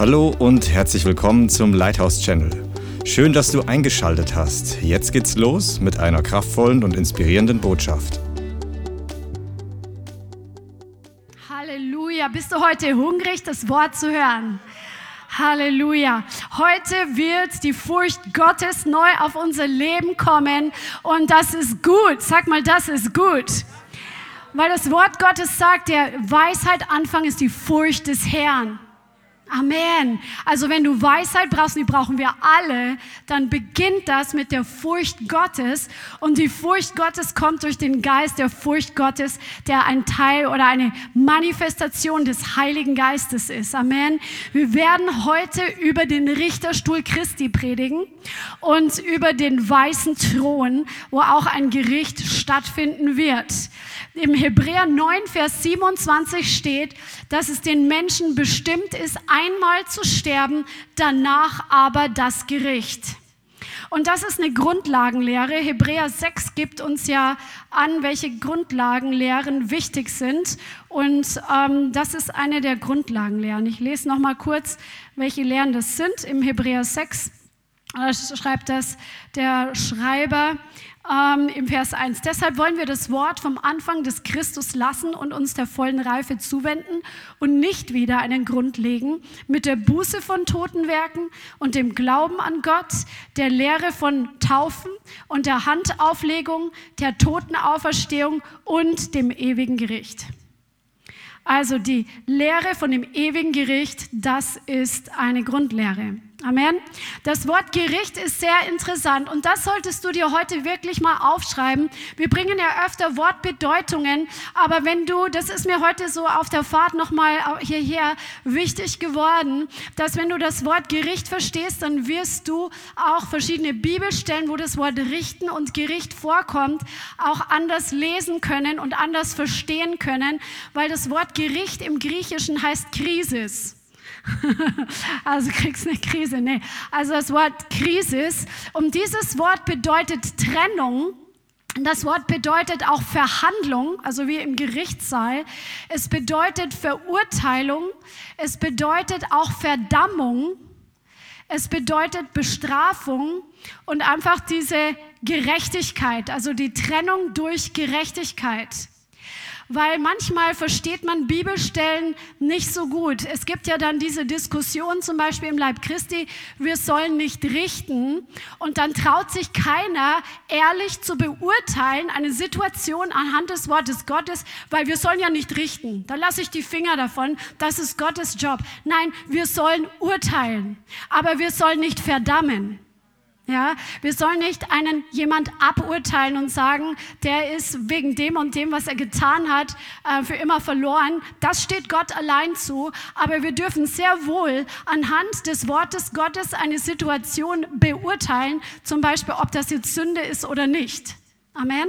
Hallo und herzlich willkommen zum Lighthouse Channel. Schön, dass du eingeschaltet hast. Jetzt geht's los mit einer kraftvollen und inspirierenden Botschaft. Halleluja, bist du heute hungrig, das Wort zu hören? Halleluja. Heute wird die Furcht Gottes neu auf unser Leben kommen und das ist gut. Sag mal, das ist gut. Weil das Wort Gottes sagt, der Weisheit Anfang ist die Furcht des Herrn. Amen. Also wenn du Weisheit brauchst, die brauchen wir alle, dann beginnt das mit der Furcht Gottes. Und die Furcht Gottes kommt durch den Geist der Furcht Gottes, der ein Teil oder eine Manifestation des Heiligen Geistes ist. Amen. Wir werden heute über den Richterstuhl Christi predigen und über den weißen Thron, wo auch ein Gericht stattfinden wird. Im Hebräer 9, Vers 27 steht, dass es den Menschen bestimmt ist, einmal zu sterben, danach aber das Gericht. Und das ist eine Grundlagenlehre. Hebräer 6 gibt uns ja an, welche Grundlagenlehren wichtig sind. Und ähm, das ist eine der Grundlagenlehren. Ich lese noch mal kurz, welche Lehren das sind. Im Hebräer 6 äh, schreibt das der Schreiber ähm, im Vers 1. Deshalb wollen wir das Wort vom Anfang des Christus lassen und uns der vollen Reife zuwenden und nicht wieder einen Grund legen mit der Buße von Totenwerken und dem Glauben an Gott, der Lehre von Taufen und der Handauflegung, der Totenauferstehung und dem ewigen Gericht. Also die Lehre von dem ewigen Gericht, das ist eine Grundlehre. Amen. Das Wort Gericht ist sehr interessant und das solltest du dir heute wirklich mal aufschreiben. Wir bringen ja öfter Wortbedeutungen, aber wenn du, das ist mir heute so auf der Fahrt nochmal hierher wichtig geworden, dass wenn du das Wort Gericht verstehst, dann wirst du auch verschiedene Bibelstellen, wo das Wort richten und Gericht vorkommt, auch anders lesen können und anders verstehen können, weil das Wort Gericht im Griechischen heißt Krisis. also kriegst eine Krise. Nee. Also das Wort Krisis. Und dieses Wort bedeutet Trennung. Das Wort bedeutet auch Verhandlung, also wie im Gerichtssaal. Es bedeutet Verurteilung. Es bedeutet auch Verdammung. Es bedeutet Bestrafung und einfach diese Gerechtigkeit, also die Trennung durch Gerechtigkeit weil manchmal versteht man Bibelstellen nicht so gut. Es gibt ja dann diese Diskussion zum Beispiel im Leib Christi, wir sollen nicht richten und dann traut sich keiner ehrlich zu beurteilen eine Situation anhand des Wortes Gottes, weil wir sollen ja nicht richten. Da lasse ich die Finger davon, das ist Gottes Job. Nein, wir sollen urteilen, aber wir sollen nicht verdammen. Ja, wir sollen nicht einen jemand aburteilen und sagen, der ist wegen dem und dem, was er getan hat, äh, für immer verloren. Das steht Gott allein zu. Aber wir dürfen sehr wohl anhand des Wortes Gottes eine Situation beurteilen, zum Beispiel, ob das jetzt Sünde ist oder nicht. Amen.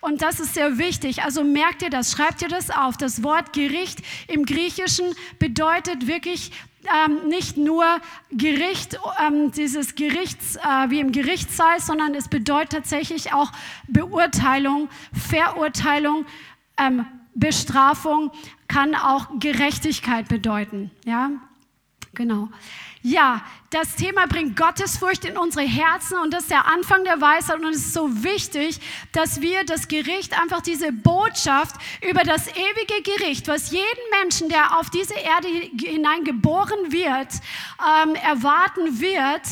Und das ist sehr wichtig. Also merkt ihr das, schreibt ihr das auf. Das Wort Gericht im Griechischen bedeutet wirklich ähm, nicht nur Gericht, ähm, dieses Gerichts äh, wie im Gerichtssaal, sondern es bedeutet tatsächlich auch Beurteilung, Verurteilung, ähm, Bestrafung, kann auch Gerechtigkeit bedeuten. Ja, genau. Ja, das Thema bringt Gottesfurcht in unsere Herzen und das ist der Anfang der Weisheit und es ist so wichtig, dass wir das Gericht, einfach diese Botschaft über das ewige Gericht, was jeden Menschen, der auf diese Erde hinein geboren wird, ähm, erwarten wird,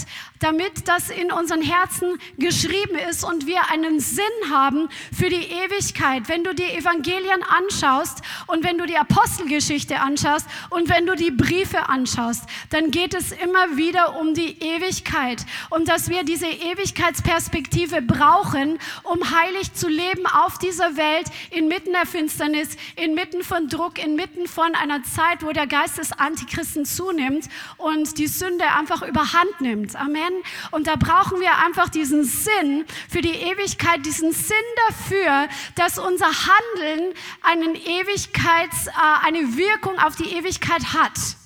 damit das in unseren Herzen geschrieben ist und wir einen Sinn haben für die Ewigkeit. Wenn du die Evangelien anschaust und wenn du die Apostelgeschichte anschaust und wenn du die Briefe anschaust, dann geht es immer wieder um die Ewigkeit und dass wir diese Ewigkeitsperspektive brauchen, um heilig zu leben auf dieser Welt, inmitten der Finsternis, inmitten von Druck, inmitten von einer Zeit, wo der Geist des Antichristen zunimmt und die Sünde einfach überhand nimmt. Amen. Und da brauchen wir einfach diesen Sinn für die Ewigkeit, diesen Sinn dafür, dass unser Handeln einen Ewigkeits, äh, eine Wirkung auf die Ewigkeit hat.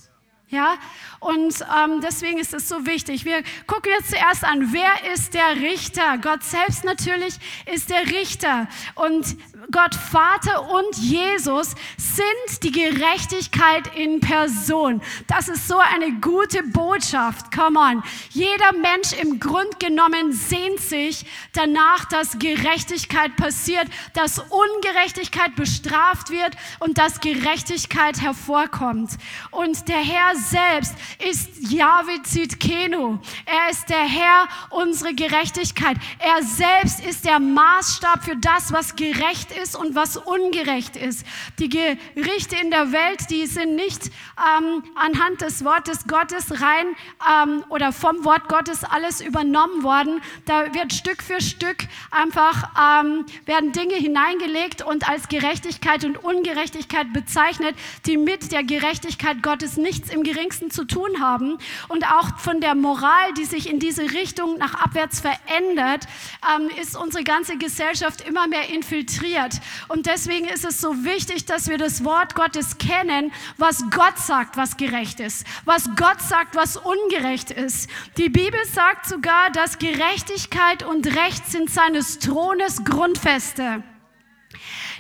Ja, und ähm, deswegen ist es so wichtig. Wir gucken jetzt zuerst an, wer ist der Richter? Gott selbst natürlich ist der Richter. Und Gott Vater und Jesus sind die Gerechtigkeit in Person. Das ist so eine gute Botschaft. Come on. Jeder Mensch im Grund genommen sehnt sich danach, dass Gerechtigkeit passiert, dass Ungerechtigkeit bestraft wird und dass Gerechtigkeit hervorkommt. Und der Herr selbst ist Yahweh Zitkenu. Er ist der Herr unserer Gerechtigkeit. Er selbst ist der Maßstab für das, was gerecht ist und was ungerecht ist. Die Gerichte in der Welt, die sind nicht ähm, anhand des Wortes Gottes rein ähm, oder vom Wort Gottes alles übernommen worden. Da wird Stück für Stück einfach ähm, werden Dinge hineingelegt und als Gerechtigkeit und Ungerechtigkeit bezeichnet, die mit der Gerechtigkeit Gottes nichts im geringsten zu tun haben. Und auch von der Moral, die sich in diese Richtung nach abwärts verändert, ähm, ist unsere ganze Gesellschaft immer mehr infiltriert. Und deswegen ist es so wichtig, dass wir das Wort Gottes kennen, was Gott sagt, was gerecht ist, was Gott sagt, was ungerecht ist. Die Bibel sagt sogar, dass Gerechtigkeit und Recht sind seines Thrones Grundfeste.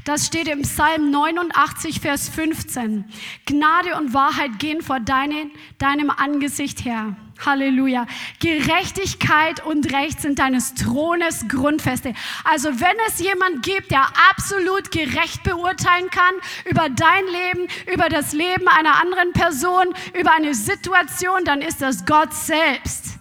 Das steht im Psalm 89, Vers 15. Gnade und Wahrheit gehen vor deine, deinem Angesicht her. Halleluja. Gerechtigkeit und Recht sind deines Thrones Grundfeste. Also wenn es jemand gibt, der absolut gerecht beurteilen kann über dein Leben, über das Leben einer anderen Person, über eine Situation, dann ist das Gott selbst.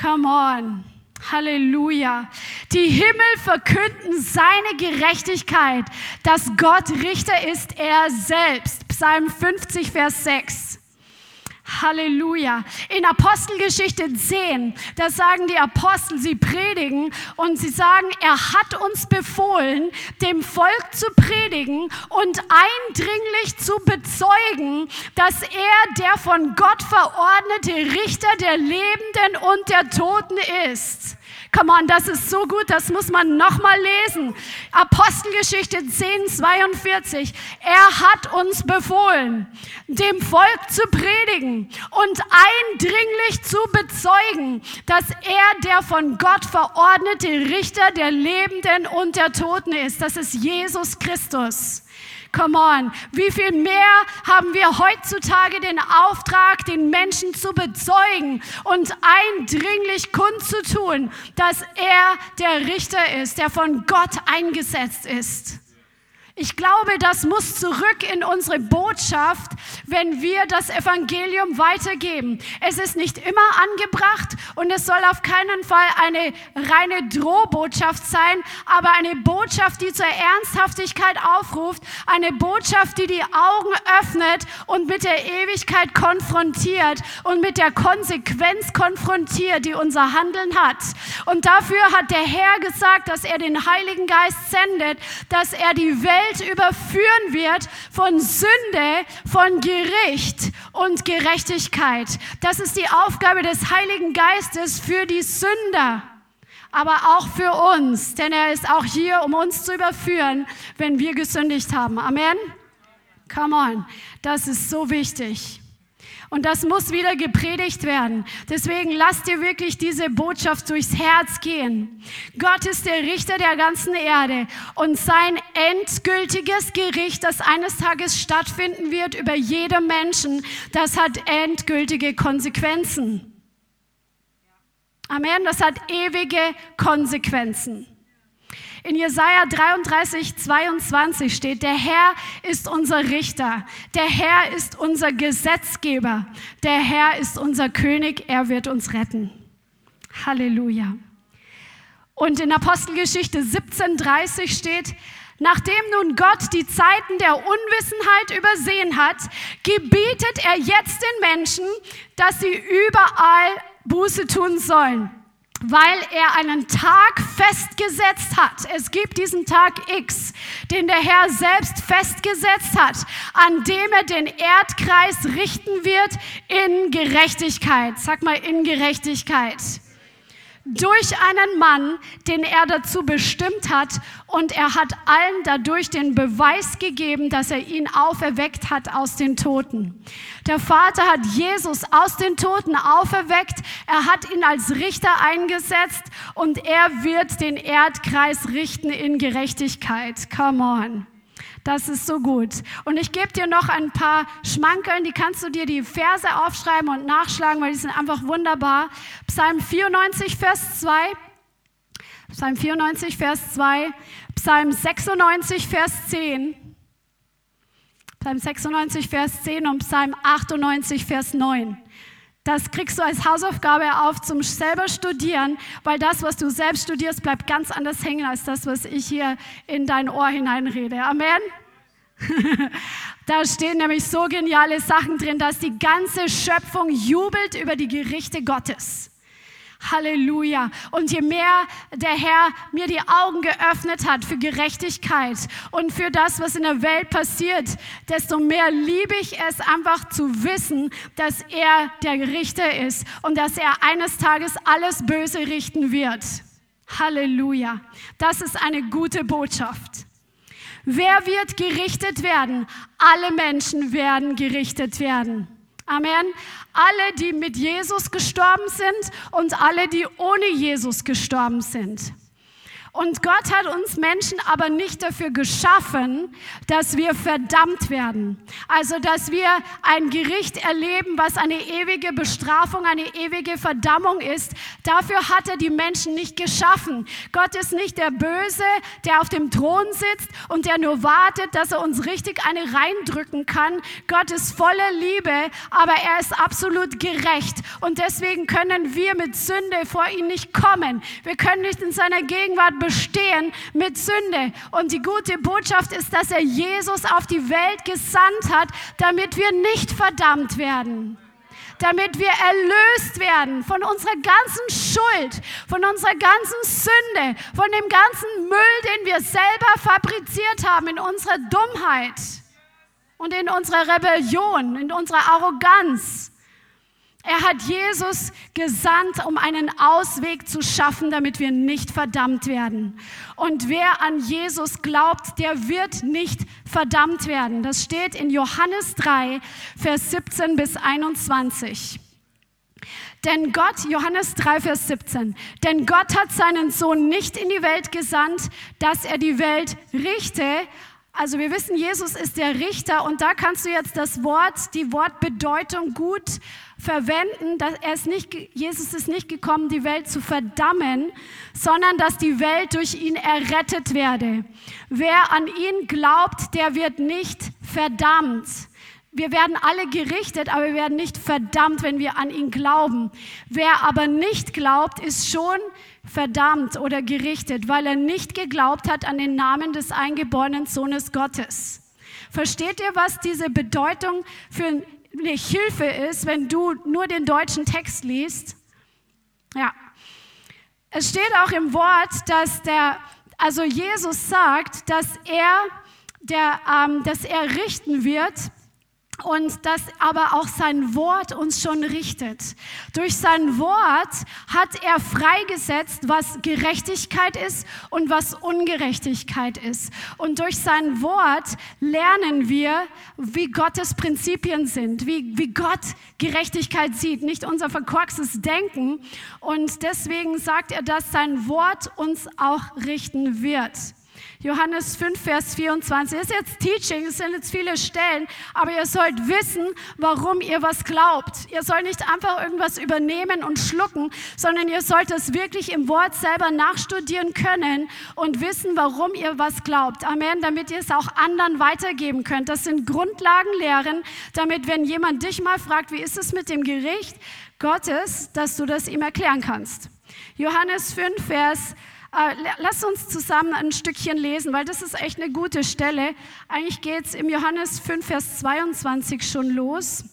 Come on. Halleluja. Die Himmel verkünden seine Gerechtigkeit, dass Gott Richter ist, er selbst. Psalm 50, Vers 6. Halleluja. In Apostelgeschichte 10, da sagen die Apostel, sie predigen und sie sagen, er hat uns befohlen, dem Volk zu predigen und eindringlich zu bezeugen, dass er der von Gott verordnete Richter der Lebenden und der Toten ist. Come on, das ist so gut, das muss man nochmal lesen. Apostelgeschichte 10, 42. Er hat uns befohlen, dem Volk zu predigen und eindringlich zu bezeugen, dass er der von Gott verordnete Richter der Lebenden und der Toten ist. Das ist Jesus Christus. Come on. Wie viel mehr haben wir heutzutage den Auftrag, den Menschen zu bezeugen und eindringlich kundzutun, dass er der Richter ist, der von Gott eingesetzt ist. Ich glaube, das muss zurück in unsere Botschaft, wenn wir das Evangelium weitergeben. Es ist nicht immer angebracht und es soll auf keinen Fall eine reine Drohbotschaft sein, aber eine Botschaft, die zur Ernsthaftigkeit aufruft, eine Botschaft, die die Augen öffnet und mit der Ewigkeit konfrontiert und mit der Konsequenz konfrontiert, die unser Handeln hat. Und dafür hat der Herr gesagt, dass er den Heiligen Geist sendet, dass er die Welt Welt überführen wird von Sünde, von Gericht und Gerechtigkeit. Das ist die Aufgabe des Heiligen Geistes für die Sünder aber auch für uns, denn er ist auch hier, um uns zu überführen, wenn wir gesündigt haben. Amen. Come on, das ist so wichtig. Und das muss wieder gepredigt werden. Deswegen lasst dir wirklich diese Botschaft durchs Herz gehen. Gott ist der Richter der ganzen Erde und sein endgültiges Gericht, das eines Tages stattfinden wird über jedem Menschen, das hat endgültige Konsequenzen. Amen, das hat ewige Konsequenzen. In Jesaja 33, 22 steht, der Herr ist unser Richter, der Herr ist unser Gesetzgeber, der Herr ist unser König, er wird uns retten. Halleluja. Und in Apostelgeschichte 17, steht, Nachdem nun Gott die Zeiten der Unwissenheit übersehen hat, gebietet er jetzt den Menschen, dass sie überall Buße tun sollen weil er einen Tag festgesetzt hat. Es gibt diesen Tag X, den der Herr selbst festgesetzt hat, an dem er den Erdkreis richten wird in Gerechtigkeit. Sag mal in Gerechtigkeit. Durch einen Mann, den er dazu bestimmt hat. Und er hat allen dadurch den Beweis gegeben, dass er ihn auferweckt hat aus den Toten. Der Vater hat Jesus aus den Toten auferweckt. Er hat ihn als Richter eingesetzt und er wird den Erdkreis richten in Gerechtigkeit. Come on. Das ist so gut. Und ich gebe dir noch ein paar Schmankeln, die kannst du dir die Verse aufschreiben und nachschlagen, weil die sind einfach wunderbar. Psalm 94, Vers 2. Psalm 94, Vers 2. Psalm 96, Vers 10. Psalm 96, Vers 10 und Psalm 98, Vers 9. Das kriegst du als Hausaufgabe auf zum selber studieren, weil das, was du selbst studierst, bleibt ganz anders hängen als das, was ich hier in dein Ohr hineinrede. Amen. da stehen nämlich so geniale Sachen drin, dass die ganze Schöpfung jubelt über die Gerichte Gottes. Halleluja. Und je mehr der Herr mir die Augen geöffnet hat für Gerechtigkeit und für das, was in der Welt passiert, desto mehr liebe ich es einfach zu wissen, dass er der Richter ist und dass er eines Tages alles Böse richten wird. Halleluja. Das ist eine gute Botschaft. Wer wird gerichtet werden? Alle Menschen werden gerichtet werden. Amen. Alle, die mit Jesus gestorben sind und alle, die ohne Jesus gestorben sind. Und Gott hat uns Menschen aber nicht dafür geschaffen, dass wir verdammt werden. Also, dass wir ein Gericht erleben, was eine ewige Bestrafung, eine ewige Verdammung ist. Dafür hat er die Menschen nicht geschaffen. Gott ist nicht der Böse, der auf dem Thron sitzt und der nur wartet, dass er uns richtig eine reindrücken kann. Gott ist voller Liebe, aber er ist absolut gerecht. Und deswegen können wir mit Sünde vor ihn nicht kommen. Wir können nicht in seiner Gegenwart bestehen mit Sünde. Und die gute Botschaft ist, dass er Jesus auf die Welt gesandt hat, damit wir nicht verdammt werden damit wir erlöst werden von unserer ganzen Schuld, von unserer ganzen Sünde, von dem ganzen Müll, den wir selber fabriziert haben in unserer Dummheit und in unserer Rebellion, in unserer Arroganz. Er hat Jesus gesandt, um einen Ausweg zu schaffen, damit wir nicht verdammt werden. Und wer an Jesus glaubt, der wird nicht verdammt werden. Das steht in Johannes 3, Vers 17 bis 21. Denn Gott, Johannes 3, Vers 17, denn Gott hat seinen Sohn nicht in die Welt gesandt, dass er die Welt richte, also wir wissen, Jesus ist der Richter und da kannst du jetzt das Wort, die Wortbedeutung gut verwenden. Dass er ist nicht, Jesus ist nicht gekommen, die Welt zu verdammen, sondern dass die Welt durch ihn errettet werde. Wer an ihn glaubt, der wird nicht verdammt. Wir werden alle gerichtet, aber wir werden nicht verdammt, wenn wir an ihn glauben. Wer aber nicht glaubt, ist schon verdammt oder gerichtet, weil er nicht geglaubt hat an den Namen des eingeborenen Sohnes Gottes. Versteht ihr, was diese Bedeutung für eine Hilfe ist, wenn du nur den deutschen Text liest? Ja. Es steht auch im Wort, dass der, also Jesus sagt, dass er, der, ähm, dass er richten wird und dass aber auch sein Wort uns schon richtet. Durch sein Wort hat er freigesetzt, was Gerechtigkeit ist und was Ungerechtigkeit ist. Und durch sein Wort lernen wir, wie Gottes Prinzipien sind, wie, wie Gott Gerechtigkeit sieht, nicht unser verkorkstes Denken. Und deswegen sagt er, dass sein Wort uns auch richten wird. Johannes 5, Vers 24. Das ist jetzt Teaching, es sind jetzt viele Stellen, aber ihr sollt wissen, warum ihr was glaubt. Ihr sollt nicht einfach irgendwas übernehmen und schlucken, sondern ihr sollt es wirklich im Wort selber nachstudieren können und wissen, warum ihr was glaubt. Amen, damit ihr es auch anderen weitergeben könnt. Das sind Grundlagenlehren, damit, wenn jemand dich mal fragt, wie ist es mit dem Gericht Gottes, dass du das ihm erklären kannst. Johannes 5, Vers äh, lass uns zusammen ein Stückchen lesen, weil das ist echt eine gute Stelle. Eigentlich geht es im Johannes 5, Vers 22 schon los.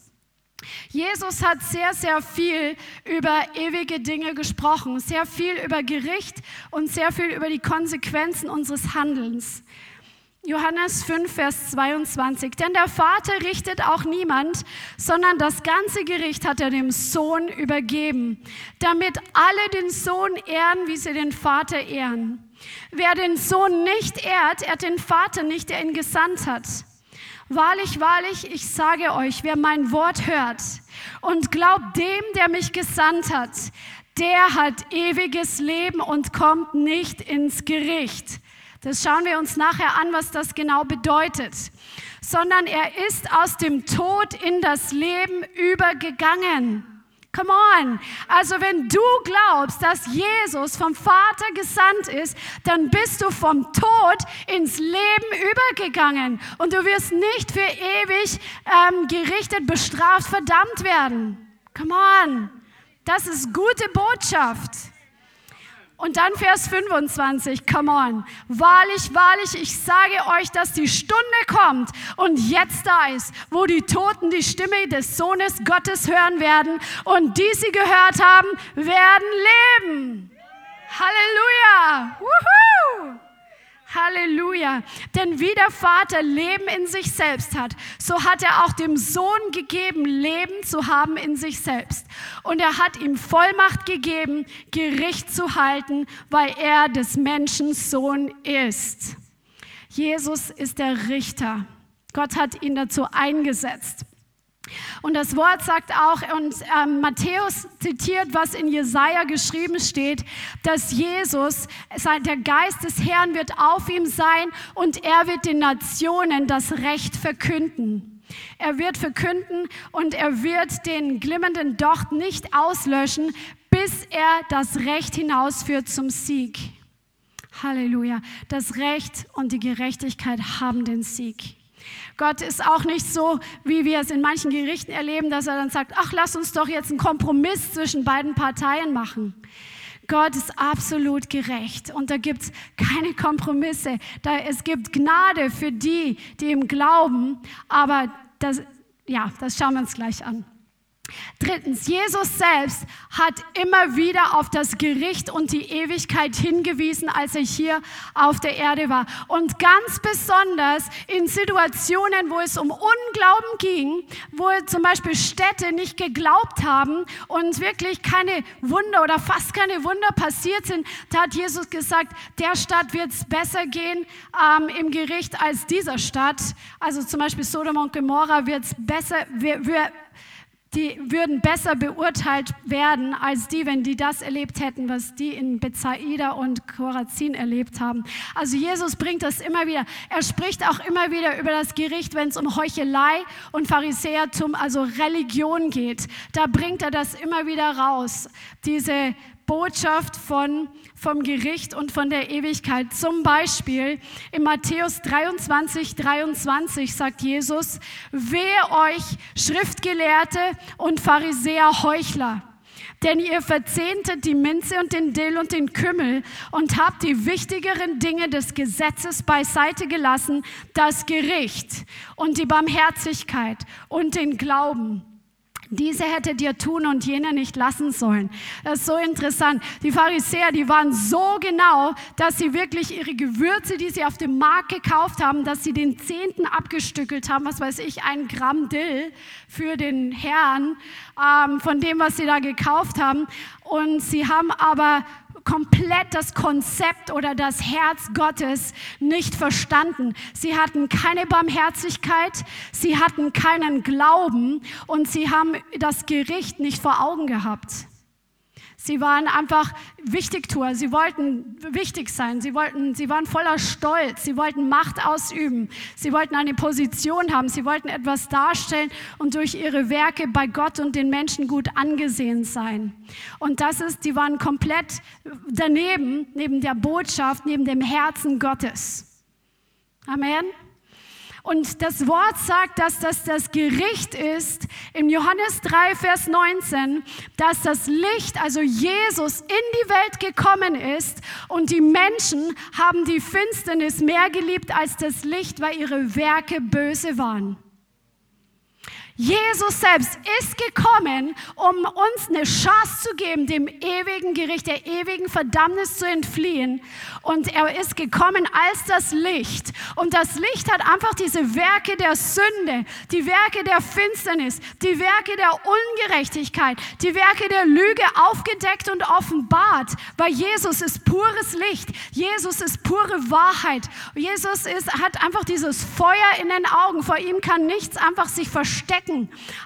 Jesus hat sehr, sehr viel über ewige Dinge gesprochen, sehr viel über Gericht und sehr viel über die Konsequenzen unseres Handelns. Johannes 5, Vers 22. Denn der Vater richtet auch niemand, sondern das ganze Gericht hat er dem Sohn übergeben, damit alle den Sohn ehren, wie sie den Vater ehren. Wer den Sohn nicht ehrt, ehrt den Vater nicht, der ihn gesandt hat. Wahrlich, wahrlich, ich sage euch, wer mein Wort hört und glaubt dem, der mich gesandt hat, der hat ewiges Leben und kommt nicht ins Gericht das schauen wir uns nachher an, was das genau bedeutet. Sondern er ist aus dem Tod in das Leben übergegangen. Come on. Also wenn du glaubst, dass Jesus vom Vater gesandt ist, dann bist du vom Tod ins Leben übergegangen und du wirst nicht für ewig ähm, gerichtet, bestraft, verdammt werden. Come on. Das ist gute Botschaft. Und dann Vers 25, come on. Wahrlich, wahrlich, ich sage euch, dass die Stunde kommt und jetzt da ist, wo die Toten die Stimme des Sohnes Gottes hören werden und die sie gehört haben, werden leben. Halleluja. Woohoo. Halleluja. Denn wie der Vater Leben in sich selbst hat, so hat er auch dem Sohn gegeben, Leben zu haben in sich selbst. Und er hat ihm Vollmacht gegeben, Gericht zu halten, weil er des Menschen Sohn ist. Jesus ist der Richter. Gott hat ihn dazu eingesetzt. Und das Wort sagt auch, und äh, Matthäus zitiert, was in Jesaja geschrieben steht, dass Jesus, der Geist des Herrn wird auf ihm sein und er wird den Nationen das Recht verkünden. Er wird verkünden und er wird den glimmenden Docht nicht auslöschen, bis er das Recht hinausführt zum Sieg. Halleluja. Das Recht und die Gerechtigkeit haben den Sieg. Gott ist auch nicht so, wie wir es in manchen Gerichten erleben, dass er dann sagt, ach, lass uns doch jetzt einen Kompromiss zwischen beiden Parteien machen. Gott ist absolut gerecht und da gibt es keine Kompromisse. Da, es gibt Gnade für die, die ihm glauben, aber das, ja, das schauen wir uns gleich an. Drittens, Jesus selbst hat immer wieder auf das Gericht und die Ewigkeit hingewiesen, als er hier auf der Erde war. Und ganz besonders in Situationen, wo es um Unglauben ging, wo zum Beispiel Städte nicht geglaubt haben und wirklich keine Wunder oder fast keine Wunder passiert sind, da hat Jesus gesagt, der Stadt wird es besser gehen ähm, im Gericht als dieser Stadt. Also zum Beispiel Sodom und Gomorra wird es besser, wir, wir, die würden besser beurteilt werden als die, wenn die das erlebt hätten, was die in Bethsaida und Chorazin erlebt haben. Also Jesus bringt das immer wieder. Er spricht auch immer wieder über das Gericht, wenn es um Heuchelei und Pharisäertum, also Religion geht. Da bringt er das immer wieder raus. Diese Botschaft von, vom Gericht und von der Ewigkeit. Zum Beispiel in Matthäus 23, 23 sagt Jesus, wehe euch Schriftgelehrte und Pharisäer Heuchler. Denn ihr verzehntet die Minze und den Dill und den Kümmel und habt die wichtigeren Dinge des Gesetzes beiseite gelassen, das Gericht und die Barmherzigkeit und den Glauben. Diese hätte dir tun und jene nicht lassen sollen. Das ist so interessant. Die Pharisäer, die waren so genau, dass sie wirklich ihre Gewürze, die sie auf dem Markt gekauft haben, dass sie den Zehnten abgestückelt haben, was weiß ich, ein Gramm Dill für den Herrn ähm, von dem, was sie da gekauft haben. Und sie haben aber komplett das Konzept oder das Herz Gottes nicht verstanden. Sie hatten keine Barmherzigkeit, sie hatten keinen Glauben und sie haben das Gericht nicht vor Augen gehabt. Sie waren einfach Wichtigtuer. Sie wollten wichtig sein. Sie, wollten, sie waren voller Stolz. Sie wollten Macht ausüben. Sie wollten eine Position haben. Sie wollten etwas darstellen und durch ihre Werke bei Gott und den Menschen gut angesehen sein. Und das ist, die waren komplett daneben, neben der Botschaft, neben dem Herzen Gottes. Amen. Und das Wort sagt, dass das das Gericht ist, im Johannes 3, Vers 19, dass das Licht, also Jesus, in die Welt gekommen ist und die Menschen haben die Finsternis mehr geliebt als das Licht, weil ihre Werke böse waren. Jesus selbst ist gekommen, um uns eine Chance zu geben, dem ewigen Gericht, der ewigen Verdammnis zu entfliehen. Und er ist gekommen als das Licht. Und das Licht hat einfach diese Werke der Sünde, die Werke der Finsternis, die Werke der Ungerechtigkeit, die Werke der Lüge aufgedeckt und offenbart, weil Jesus ist pures Licht. Jesus ist pure Wahrheit. Jesus ist, hat einfach dieses Feuer in den Augen. Vor ihm kann nichts einfach sich verstecken.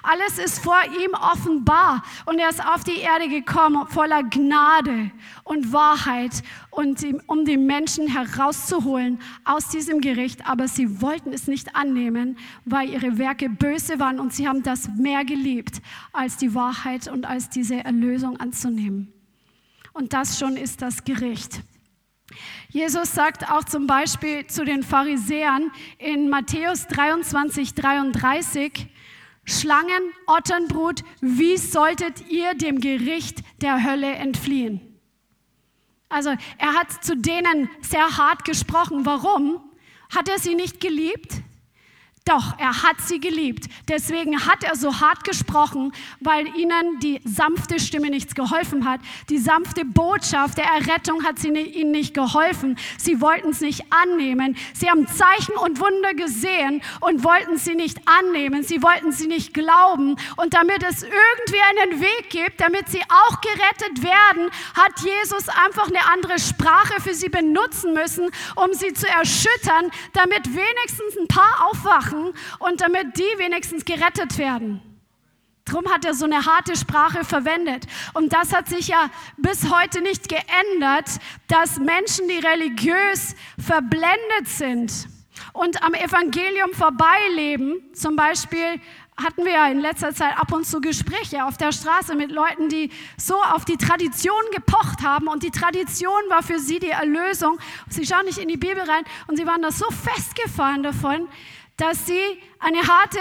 Alles ist vor ihm offenbar. Und er ist auf die Erde gekommen voller Gnade und Wahrheit und um die Menschen herauszuholen aus diesem Gericht. Aber sie wollten es nicht annehmen, weil ihre Werke böse waren und sie haben das mehr geliebt, als die Wahrheit und als diese Erlösung anzunehmen. Und das schon ist das Gericht. Jesus sagt auch zum Beispiel zu den Pharisäern in Matthäus 23, 33, Schlangen, Otternbrut, wie solltet ihr dem Gericht der Hölle entfliehen? Also er hat zu denen sehr hart gesprochen. Warum? Hat er sie nicht geliebt? Doch, er hat sie geliebt. Deswegen hat er so hart gesprochen, weil ihnen die sanfte Stimme nichts geholfen hat. Die sanfte Botschaft der Errettung hat sie, ihnen nicht geholfen. Sie wollten es nicht annehmen. Sie haben Zeichen und Wunder gesehen und wollten sie nicht annehmen. Sie wollten sie nicht glauben. Und damit es irgendwie einen Weg gibt, damit sie auch gerettet werden, hat Jesus einfach eine andere Sprache für sie benutzen müssen, um sie zu erschüttern, damit wenigstens ein paar aufwachen machen und damit die wenigstens gerettet werden. Drum hat er so eine harte Sprache verwendet. Und das hat sich ja bis heute nicht geändert, dass Menschen, die religiös verblendet sind und am Evangelium vorbeileben, zum Beispiel hatten wir ja in letzter Zeit ab und zu Gespräche auf der Straße mit Leuten, die so auf die Tradition gepocht haben und die Tradition war für sie die Erlösung. Sie schauen nicht in die Bibel rein und sie waren da so festgefahren davon, dass sie eine harte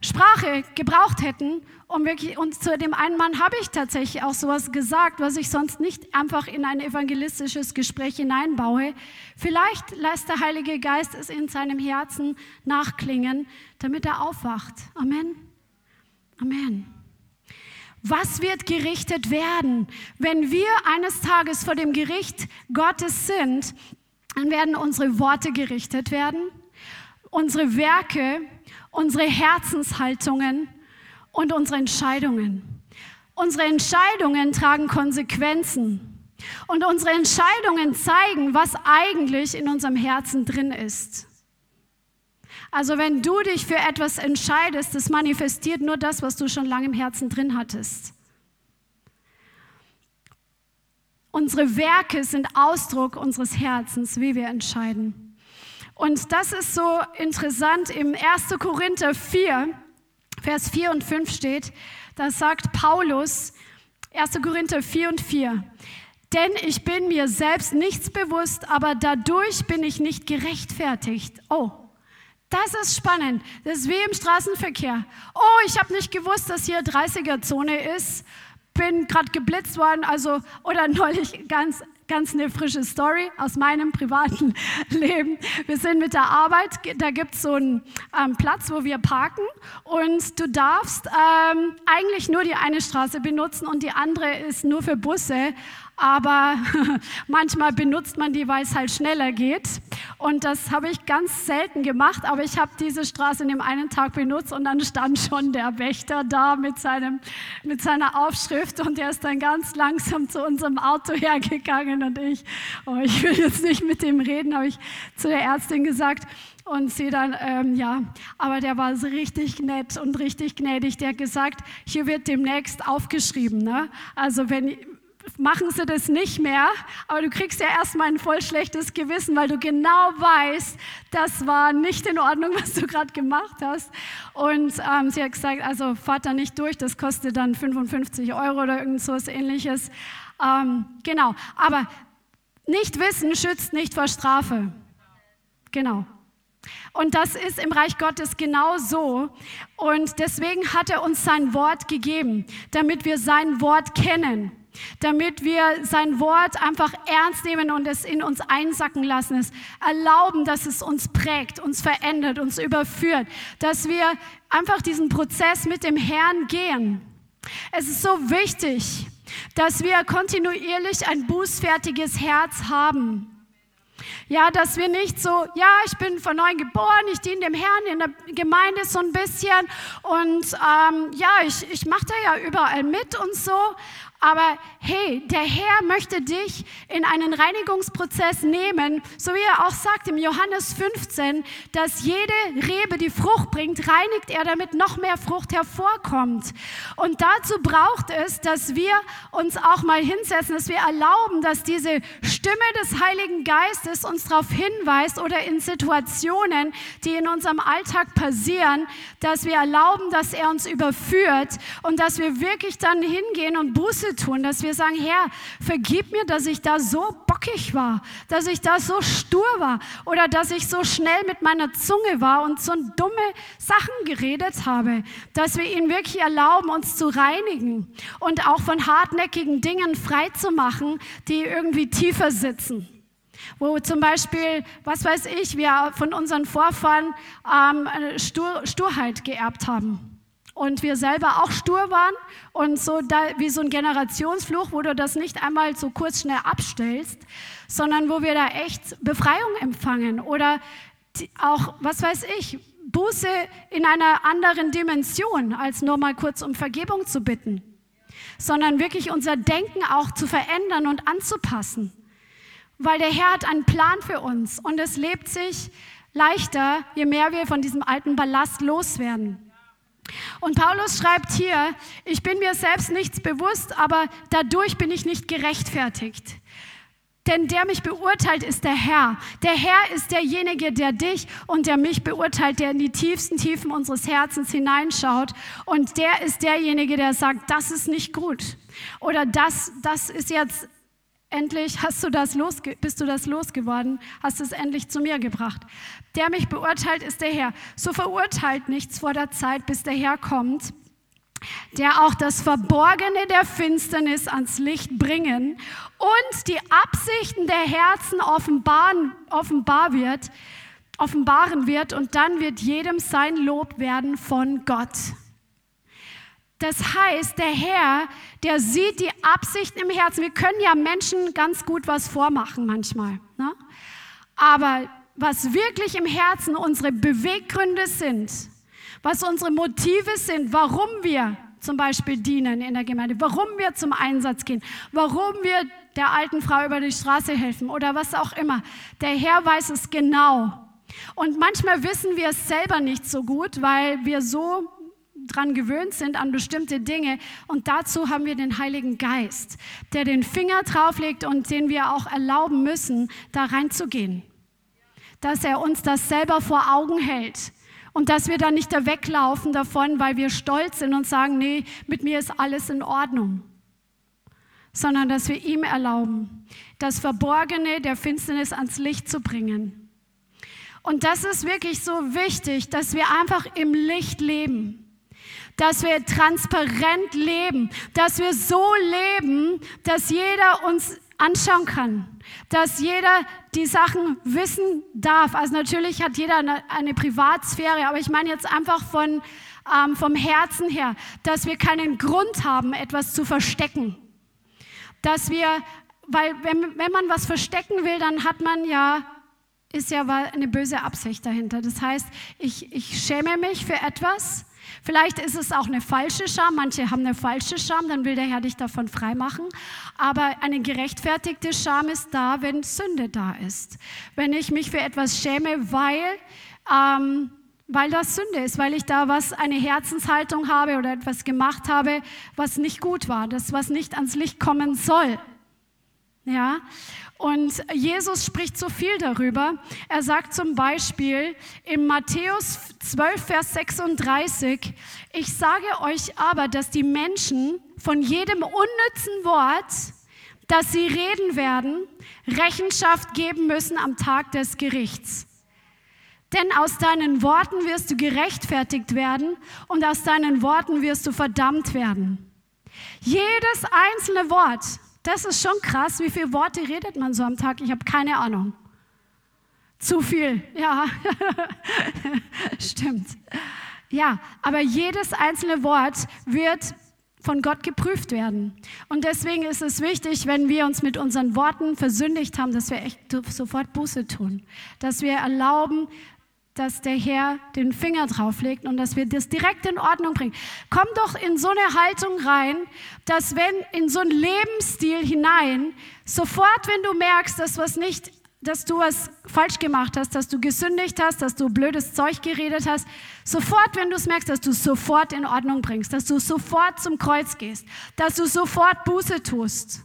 Sprache gebraucht hätten. Um wirklich, und zu dem einen Mann habe ich tatsächlich auch sowas gesagt, was ich sonst nicht einfach in ein evangelistisches Gespräch hineinbaue. Vielleicht lässt der Heilige Geist es in seinem Herzen nachklingen, damit er aufwacht. Amen. Amen. Was wird gerichtet werden? Wenn wir eines Tages vor dem Gericht Gottes sind, dann werden unsere Worte gerichtet werden unsere Werke, unsere Herzenshaltungen und unsere Entscheidungen. Unsere Entscheidungen tragen Konsequenzen. Und unsere Entscheidungen zeigen, was eigentlich in unserem Herzen drin ist. Also wenn du dich für etwas entscheidest, das manifestiert nur das, was du schon lange im Herzen drin hattest. Unsere Werke sind Ausdruck unseres Herzens, wie wir entscheiden. Und das ist so interessant. Im 1. Korinther 4, Vers 4 und 5 steht, da sagt Paulus, 1. Korinther 4 und 4, denn ich bin mir selbst nichts bewusst, aber dadurch bin ich nicht gerechtfertigt. Oh, das ist spannend. Das ist wie im Straßenverkehr. Oh, ich habe nicht gewusst, dass hier 30er-Zone ist. Bin gerade geblitzt worden, also oder neulich ganz ganz eine frische Story aus meinem privaten Leben. Wir sind mit der Arbeit, da gibt es so einen ähm, Platz, wo wir parken und du darfst ähm, eigentlich nur die eine Straße benutzen und die andere ist nur für Busse aber manchmal benutzt man die, weil es halt schneller geht. Und das habe ich ganz selten gemacht, aber ich habe diese Straße in dem einen Tag benutzt und dann stand schon der Wächter da mit, seinem, mit seiner Aufschrift und der ist dann ganz langsam zu unserem Auto hergegangen und ich, oh, ich will jetzt nicht mit dem reden, habe ich zu der Ärztin gesagt. Und sie dann, ähm, ja, aber der war so richtig nett und richtig gnädig. Der hat gesagt, hier wird demnächst aufgeschrieben. Ne? Also wenn, machen sie das nicht mehr, aber du kriegst ja erstmal ein voll schlechtes Gewissen, weil du genau weißt, das war nicht in Ordnung, was du gerade gemacht hast. Und ähm, sie hat gesagt, also fahrt da nicht durch, das kostet dann 55 Euro oder irgend so was ähnliches. Ähm, genau, aber nicht wissen schützt nicht vor Strafe. Genau. Und das ist im Reich Gottes genau so. Und deswegen hat er uns sein Wort gegeben, damit wir sein Wort kennen. Damit wir sein Wort einfach ernst nehmen und es in uns einsacken lassen, es erlauben, dass es uns prägt, uns verändert, uns überführt, dass wir einfach diesen Prozess mit dem Herrn gehen. Es ist so wichtig, dass wir kontinuierlich ein bußfertiges Herz haben. Ja, dass wir nicht so, ja, ich bin von neuem geboren, ich diene dem Herrn in der Gemeinde so ein bisschen und ähm, ja, ich, ich mache da ja überall mit und so, aber hey, der Herr möchte dich in einen Reinigungsprozess nehmen, so wie er auch sagt im Johannes 15, dass jede Rebe, die Frucht bringt, reinigt er, damit noch mehr Frucht hervorkommt. Und dazu braucht es, dass wir uns auch mal hinsetzen, dass wir erlauben, dass diese Stimme des Heiligen Geistes uns darauf hinweist oder in Situationen, die in unserem Alltag passieren, dass wir erlauben, dass er uns überführt und dass wir wirklich dann hingehen und Buße tun, dass wir sagen, Herr, vergib mir, dass ich da so bockig war, dass ich da so stur war oder dass ich so schnell mit meiner Zunge war und so dumme Sachen geredet habe, dass wir ihn wirklich erlauben, uns zu reinigen und auch von hartnäckigen Dingen frei zu machen, die irgendwie tiefer sitzen. Wo zum Beispiel, was weiß ich, wir von unseren Vorfahren ähm, Stur, Sturheit geerbt haben und wir selber auch stur waren und so da, wie so ein Generationsfluch, wo du das nicht einmal so kurz schnell abstellst, sondern wo wir da echt Befreiung empfangen oder auch, was weiß ich, Buße in einer anderen Dimension, als nur mal kurz um Vergebung zu bitten, sondern wirklich unser Denken auch zu verändern und anzupassen. Weil der Herr hat einen Plan für uns und es lebt sich leichter, je mehr wir von diesem alten Ballast loswerden. Und Paulus schreibt hier, ich bin mir selbst nichts bewusst, aber dadurch bin ich nicht gerechtfertigt. Denn der mich beurteilt, ist der Herr. Der Herr ist derjenige, der dich und der mich beurteilt, der in die tiefsten Tiefen unseres Herzens hineinschaut. Und der ist derjenige, der sagt, das ist nicht gut. Oder das, das ist jetzt Endlich hast du das losge bist du das losgeworden, hast es endlich zu mir gebracht. Der mich beurteilt, ist der Herr. So verurteilt nichts vor der Zeit, bis der Herr kommt, der auch das Verborgene der Finsternis ans Licht bringen und die Absichten der Herzen offenbaren, offenbar wird, offenbaren wird und dann wird jedem sein Lob werden von Gott. Das heißt, der Herr, der sieht die Absichten im Herzen. Wir können ja Menschen ganz gut was vormachen manchmal. Ne? Aber was wirklich im Herzen unsere Beweggründe sind, was unsere Motive sind, warum wir zum Beispiel dienen in der Gemeinde, warum wir zum Einsatz gehen, warum wir der alten Frau über die Straße helfen oder was auch immer. Der Herr weiß es genau. Und manchmal wissen wir es selber nicht so gut, weil wir so dran gewöhnt sind an bestimmte Dinge. Und dazu haben wir den Heiligen Geist, der den Finger drauflegt und den wir auch erlauben müssen, da reinzugehen. Dass er uns das selber vor Augen hält. Und dass wir dann nicht da weglaufen davon, weil wir stolz sind und sagen, nee, mit mir ist alles in Ordnung. Sondern dass wir ihm erlauben, das Verborgene der Finsternis ans Licht zu bringen. Und das ist wirklich so wichtig, dass wir einfach im Licht leben dass wir transparent leben, dass wir so leben, dass jeder uns anschauen kann, dass jeder die Sachen wissen darf. Also natürlich hat jeder eine, eine Privatsphäre, aber ich meine jetzt einfach von, ähm, vom Herzen her, dass wir keinen Grund haben, etwas zu verstecken. Dass wir, weil wenn, wenn man was verstecken will, dann hat man ja ist ja eine böse Absicht dahinter. Das heißt, ich, ich schäme mich für etwas Vielleicht ist es auch eine falsche Scham. Manche haben eine falsche Scham, dann will der Herr dich davon freimachen. Aber eine gerechtfertigte Scham ist da, wenn Sünde da ist. Wenn ich mich für etwas schäme, weil, ähm, weil das Sünde ist, weil ich da was, eine Herzenshaltung habe oder etwas gemacht habe, was nicht gut war, das, was nicht ans Licht kommen soll. Ja, und Jesus spricht so viel darüber. Er sagt zum Beispiel in Matthäus 12, Vers 36, ich sage euch aber, dass die Menschen von jedem unnützen Wort, das sie reden werden, Rechenschaft geben müssen am Tag des Gerichts. Denn aus deinen Worten wirst du gerechtfertigt werden und aus deinen Worten wirst du verdammt werden. Jedes einzelne Wort. Das ist schon krass. Wie viele Worte redet man so am Tag? Ich habe keine Ahnung. Zu viel, ja. Stimmt. Ja, aber jedes einzelne Wort wird von Gott geprüft werden. Und deswegen ist es wichtig, wenn wir uns mit unseren Worten versündigt haben, dass wir echt sofort Buße tun. Dass wir erlauben, dass der Herr den Finger drauflegt und dass wir das direkt in Ordnung bringen. Komm doch in so eine Haltung rein, dass wenn in so einen Lebensstil hinein, sofort, wenn du merkst, dass was nicht dass du was falsch gemacht hast, dass du gesündigt hast, dass du blödes Zeug geredet hast, sofort, wenn du es merkst, dass du es sofort in Ordnung bringst, dass du sofort zum Kreuz gehst, dass du sofort Buße tust.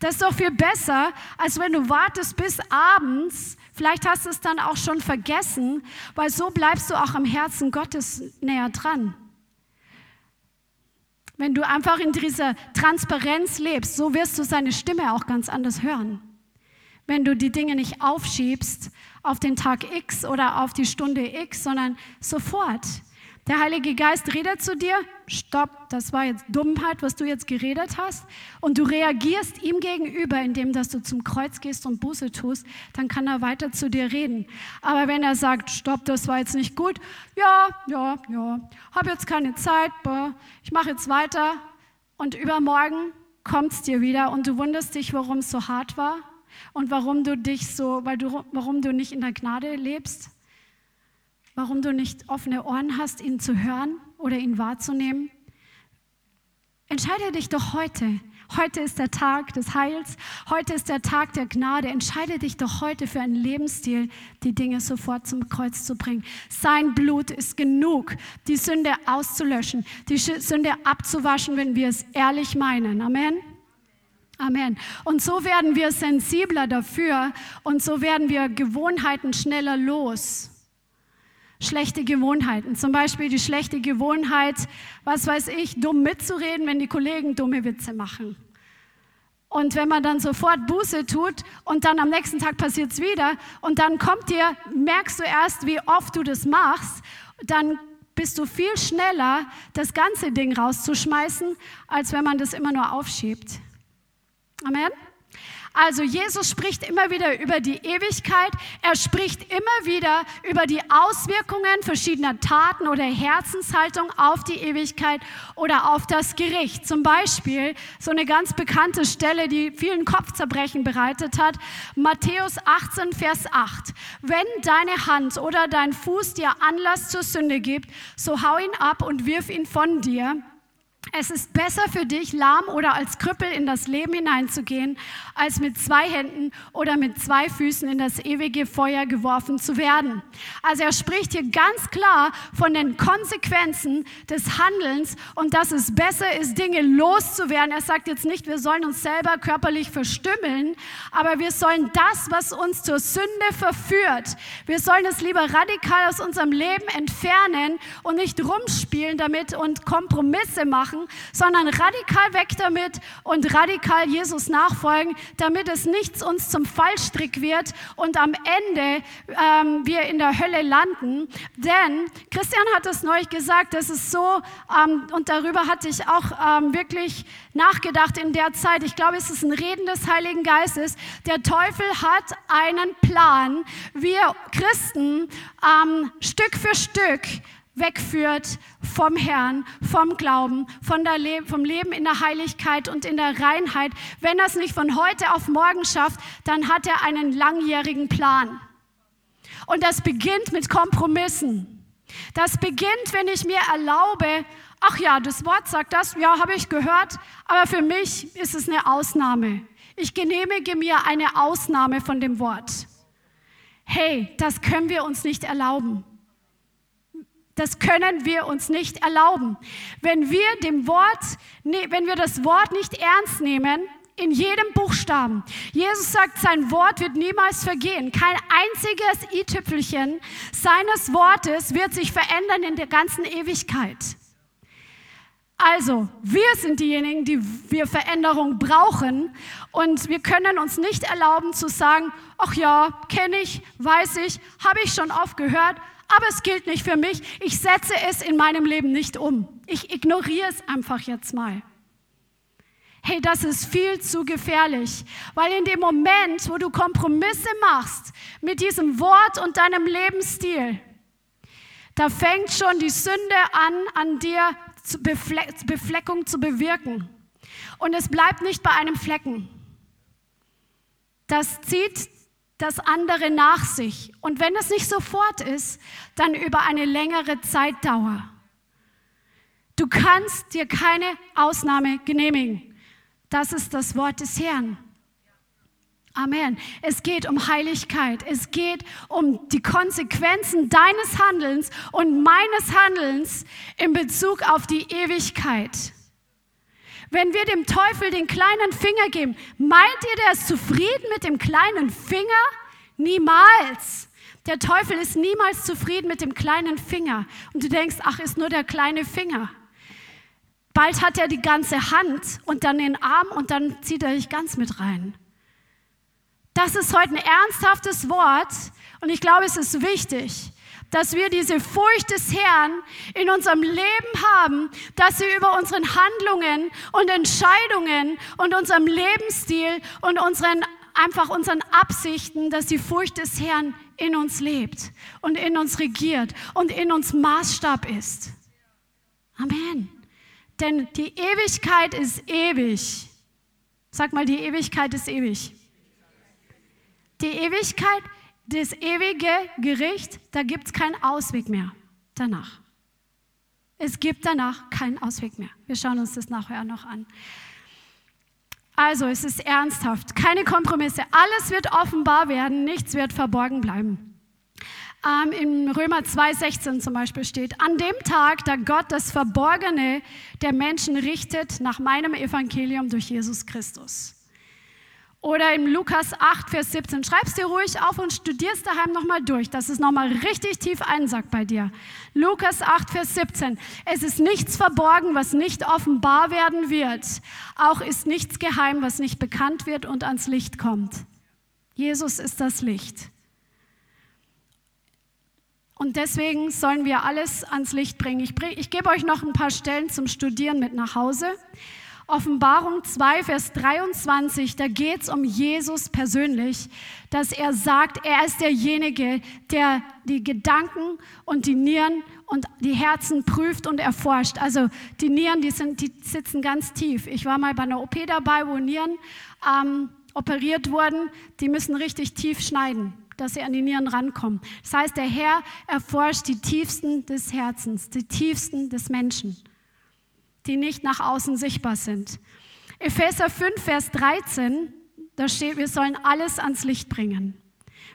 Das ist doch viel besser, als wenn du wartest bis abends. Vielleicht hast du es dann auch schon vergessen, weil so bleibst du auch am Herzen Gottes näher dran. Wenn du einfach in dieser Transparenz lebst, so wirst du seine Stimme auch ganz anders hören wenn du die Dinge nicht aufschiebst auf den Tag X oder auf die Stunde X, sondern sofort. Der Heilige Geist redet zu dir, stopp, das war jetzt Dummheit, was du jetzt geredet hast, und du reagierst ihm gegenüber, indem dass du zum Kreuz gehst und Buße tust, dann kann er weiter zu dir reden. Aber wenn er sagt, stopp, das war jetzt nicht gut, ja, ja, ja, habe jetzt keine Zeit, ich mache jetzt weiter, und übermorgen kommt es dir wieder und du wunderst dich, warum es so hart war, und warum du dich so, weil du, warum du nicht in der Gnade lebst, warum du nicht offene Ohren hast, ihn zu hören oder ihn wahrzunehmen. Entscheide dich doch heute. Heute ist der Tag des Heils. Heute ist der Tag der Gnade. Entscheide dich doch heute für einen Lebensstil, die Dinge sofort zum Kreuz zu bringen. Sein Blut ist genug, die Sünde auszulöschen, die Sünde abzuwaschen, wenn wir es ehrlich meinen. Amen. Amen. Und so werden wir sensibler dafür und so werden wir Gewohnheiten schneller los. Schlechte Gewohnheiten, zum Beispiel die schlechte Gewohnheit, was weiß ich, dumm mitzureden, wenn die Kollegen dumme Witze machen. Und wenn man dann sofort Buße tut und dann am nächsten Tag passiert es wieder und dann kommt dir, merkst du erst, wie oft du das machst, dann bist du viel schneller, das ganze Ding rauszuschmeißen, als wenn man das immer nur aufschiebt. Amen. Also Jesus spricht immer wieder über die Ewigkeit. Er spricht immer wieder über die Auswirkungen verschiedener Taten oder Herzenshaltung auf die Ewigkeit oder auf das Gericht. Zum Beispiel so eine ganz bekannte Stelle, die vielen Kopfzerbrechen bereitet hat. Matthäus 18, Vers 8. Wenn deine Hand oder dein Fuß dir Anlass zur Sünde gibt, so hau ihn ab und wirf ihn von dir. Es ist besser für dich, lahm oder als Krüppel in das Leben hineinzugehen, als mit zwei Händen oder mit zwei Füßen in das ewige Feuer geworfen zu werden. Also er spricht hier ganz klar von den Konsequenzen des Handelns und dass es besser ist, Dinge loszuwerden. Er sagt jetzt nicht, wir sollen uns selber körperlich verstümmeln, aber wir sollen das, was uns zur Sünde verführt, wir sollen es lieber radikal aus unserem Leben entfernen und nicht rumspielen damit und Kompromisse machen machen, sondern radikal weg damit und radikal Jesus nachfolgen, damit es nichts uns zum Fallstrick wird und am Ende ähm, wir in der Hölle landen. Denn Christian hat es neulich gesagt, das ist so, ähm, und darüber hatte ich auch ähm, wirklich nachgedacht in der Zeit. Ich glaube, es ist ein Reden des Heiligen Geistes. Der Teufel hat einen Plan, wir Christen ähm, Stück für Stück wegführt vom Herrn, vom Glauben, Le vom Leben in der Heiligkeit und in der Reinheit. Wenn er es nicht von heute auf morgen schafft, dann hat er einen langjährigen Plan. Und das beginnt mit Kompromissen. Das beginnt, wenn ich mir erlaube, ach ja, das Wort sagt das, ja, habe ich gehört, aber für mich ist es eine Ausnahme. Ich genehmige mir eine Ausnahme von dem Wort. Hey, das können wir uns nicht erlauben. Das können wir uns nicht erlauben. Wenn wir dem Wort, wenn wir das Wort nicht ernst nehmen, in jedem Buchstaben. Jesus sagt, sein Wort wird niemals vergehen. Kein einziges i-Tüpfelchen seines Wortes wird sich verändern in der ganzen Ewigkeit. Also, wir sind diejenigen, die wir Veränderung brauchen und wir können uns nicht erlauben zu sagen, ach ja, kenne ich, weiß ich, habe ich schon oft gehört, aber es gilt nicht für mich. Ich setze es in meinem Leben nicht um. Ich ignoriere es einfach jetzt mal. Hey, das ist viel zu gefährlich, weil in dem Moment, wo du Kompromisse machst mit diesem Wort und deinem Lebensstil, da fängt schon die Sünde an, an dir Befleckung zu bewirken. Und es bleibt nicht bei einem Flecken. Das zieht das andere nach sich. Und wenn es nicht sofort ist, dann über eine längere Zeitdauer. Du kannst dir keine Ausnahme genehmigen. Das ist das Wort des Herrn. Amen. Es geht um Heiligkeit. Es geht um die Konsequenzen deines Handelns und meines Handelns in Bezug auf die Ewigkeit. Wenn wir dem Teufel den kleinen Finger geben, meint ihr, der ist zufrieden mit dem kleinen Finger? Niemals. Der Teufel ist niemals zufrieden mit dem kleinen Finger. Und du denkst, ach, ist nur der kleine Finger. Bald hat er die ganze Hand und dann den Arm und dann zieht er dich ganz mit rein. Das ist heute ein ernsthaftes Wort und ich glaube, es ist wichtig, dass wir diese Furcht des Herrn in unserem Leben haben, dass sie über unseren Handlungen und Entscheidungen und unserem Lebensstil und unseren einfach unseren Absichten, dass die Furcht des Herrn in uns lebt und in uns regiert und in uns Maßstab ist. Amen. Denn die Ewigkeit ist ewig. Sag mal, die Ewigkeit ist ewig. Die Ewigkeit, das ewige Gericht, da gibt es keinen Ausweg mehr danach. Es gibt danach keinen Ausweg mehr. Wir schauen uns das nachher noch an. Also, es ist ernsthaft, keine Kompromisse. Alles wird offenbar werden, nichts wird verborgen bleiben. Ähm, in Römer 2,16 zum Beispiel steht, an dem Tag, da Gott das Verborgene der Menschen richtet, nach meinem Evangelium durch Jesus Christus. Oder im Lukas 8, Vers 17. Schreib's dir ruhig auf und studierst daheim nochmal durch, dass es nochmal richtig tief einsackt bei dir. Lukas 8, Vers 17. Es ist nichts verborgen, was nicht offenbar werden wird. Auch ist nichts geheim, was nicht bekannt wird und ans Licht kommt. Jesus ist das Licht. Und deswegen sollen wir alles ans Licht bringen. Ich, bring, ich gebe euch noch ein paar Stellen zum Studieren mit nach Hause. Offenbarung 2, Vers 23, da geht es um Jesus persönlich, dass er sagt, er ist derjenige, der die Gedanken und die Nieren und die Herzen prüft und erforscht. Also die Nieren, die, sind, die sitzen ganz tief. Ich war mal bei einer OP dabei, wo Nieren ähm, operiert wurden. Die müssen richtig tief schneiden dass sie an die Nieren rankommen. Das heißt, der Herr erforscht die tiefsten des Herzens, die tiefsten des Menschen die nicht nach außen sichtbar sind. Epheser 5, Vers 13, da steht, wir sollen alles ans Licht bringen.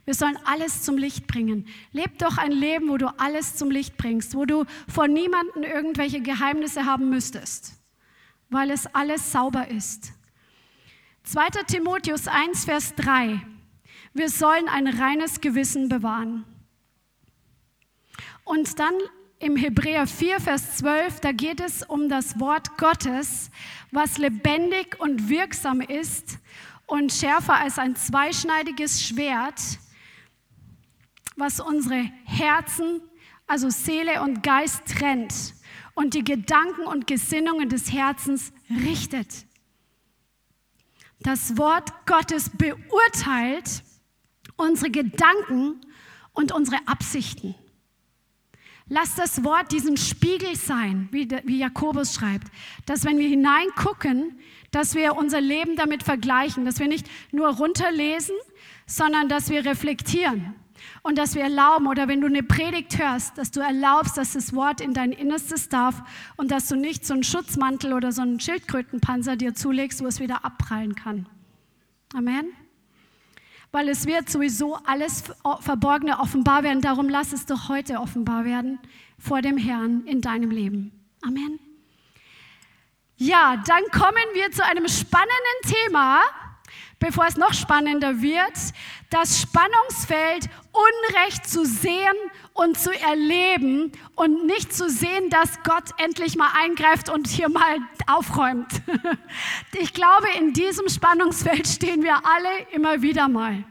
Wir sollen alles zum Licht bringen. Leb doch ein Leben, wo du alles zum Licht bringst, wo du vor niemanden irgendwelche Geheimnisse haben müsstest, weil es alles sauber ist. 2. Timotheus 1, Vers 3. Wir sollen ein reines Gewissen bewahren. Und dann im Hebräer 4, Vers 12, da geht es um das Wort Gottes, was lebendig und wirksam ist und schärfer als ein zweischneidiges Schwert, was unsere Herzen, also Seele und Geist trennt und die Gedanken und Gesinnungen des Herzens richtet. Das Wort Gottes beurteilt unsere Gedanken und unsere Absichten. Lass das Wort diesen Spiegel sein, wie, wie Jakobus schreibt, dass wenn wir hineingucken, dass wir unser Leben damit vergleichen, dass wir nicht nur runterlesen, sondern dass wir reflektieren und dass wir erlauben, oder wenn du eine Predigt hörst, dass du erlaubst, dass das Wort in dein Innerstes darf und dass du nicht so einen Schutzmantel oder so einen Schildkrötenpanzer dir zulegst, wo es wieder abprallen kann. Amen weil es wird sowieso alles Verborgene offenbar werden. Darum lass es doch heute offenbar werden vor dem Herrn in deinem Leben. Amen. Ja, dann kommen wir zu einem spannenden Thema, bevor es noch spannender wird, das Spannungsfeld Unrecht zu sehen und zu erleben und nicht zu sehen, dass Gott endlich mal eingreift und hier mal aufräumt. Ich glaube, in diesem Spannungsfeld stehen wir alle immer wieder mal.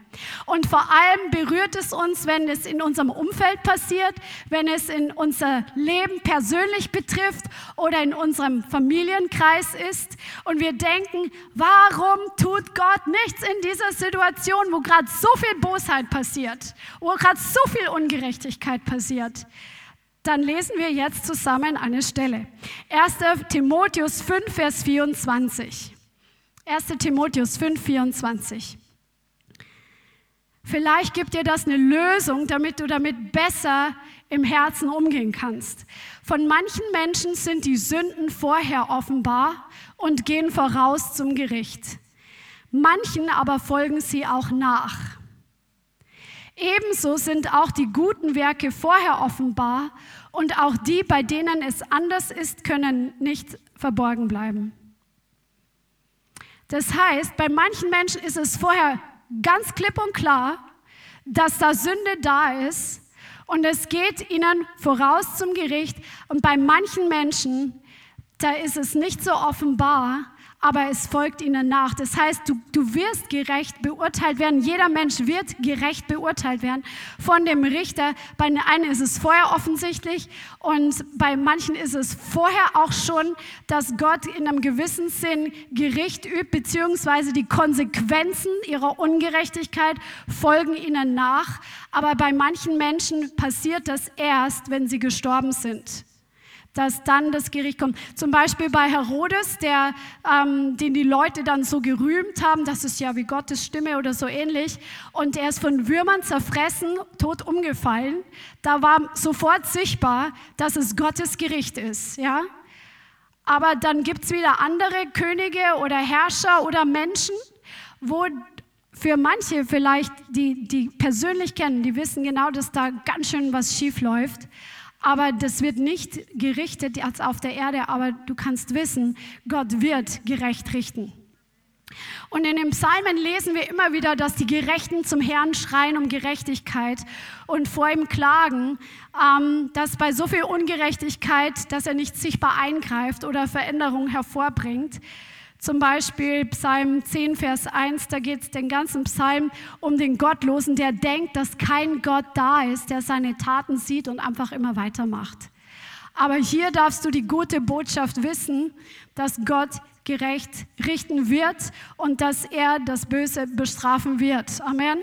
Und vor allem berührt es uns, wenn es in unserem Umfeld passiert, wenn es in unser Leben persönlich betrifft oder in unserem Familienkreis ist. Und wir denken, warum tut Gott nichts in dieser Situation, wo gerade so viel Bosheit passiert, wo gerade so viel Ungerechtigkeit passiert? Dann lesen wir jetzt zusammen eine Stelle. 1. Timotheus 5, Vers 24. 1. Timotheus 5, 24. Vielleicht gibt dir das eine Lösung, damit du damit besser im Herzen umgehen kannst. Von manchen Menschen sind die Sünden vorher offenbar und gehen voraus zum Gericht. Manchen aber folgen sie auch nach. Ebenso sind auch die guten Werke vorher offenbar und auch die, bei denen es anders ist, können nicht verborgen bleiben. Das heißt, bei manchen Menschen ist es vorher ganz klipp und klar, dass da Sünde da ist und es geht ihnen voraus zum Gericht. Und bei manchen Menschen, da ist es nicht so offenbar, aber es folgt ihnen nach. Das heißt, du, du wirst gerecht beurteilt werden. Jeder Mensch wird gerecht beurteilt werden von dem Richter. Bei den einen ist es vorher offensichtlich und bei manchen ist es vorher auch schon, dass Gott in einem gewissen Sinn Gericht übt, beziehungsweise die Konsequenzen ihrer Ungerechtigkeit folgen ihnen nach. Aber bei manchen Menschen passiert das erst, wenn sie gestorben sind dass dann das Gericht kommt. Zum Beispiel bei Herodes, der, ähm, den die Leute dann so gerühmt haben, das ist ja wie Gottes Stimme oder so ähnlich. Und er ist von Würmern zerfressen, tot umgefallen. Da war sofort sichtbar, dass es Gottes Gericht ist. Ja? Aber dann gibt es wieder andere Könige oder Herrscher oder Menschen, wo für manche vielleicht, die, die persönlich kennen, die wissen genau, dass da ganz schön was schief läuft. Aber das wird nicht gerichtet als auf der Erde, aber du kannst wissen, Gott wird gerecht richten. Und in den Psalmen lesen wir immer wieder, dass die Gerechten zum Herrn schreien um Gerechtigkeit und vor ihm klagen, ähm, dass bei so viel Ungerechtigkeit, dass er nicht sichtbar eingreift oder Veränderung hervorbringt. Zum Beispiel Psalm 10, Vers 1, da geht es den ganzen Psalm um den Gottlosen, der denkt, dass kein Gott da ist, der seine Taten sieht und einfach immer weitermacht. Aber hier darfst du die gute Botschaft wissen, dass Gott gerecht richten wird und dass er das Böse bestrafen wird. Amen.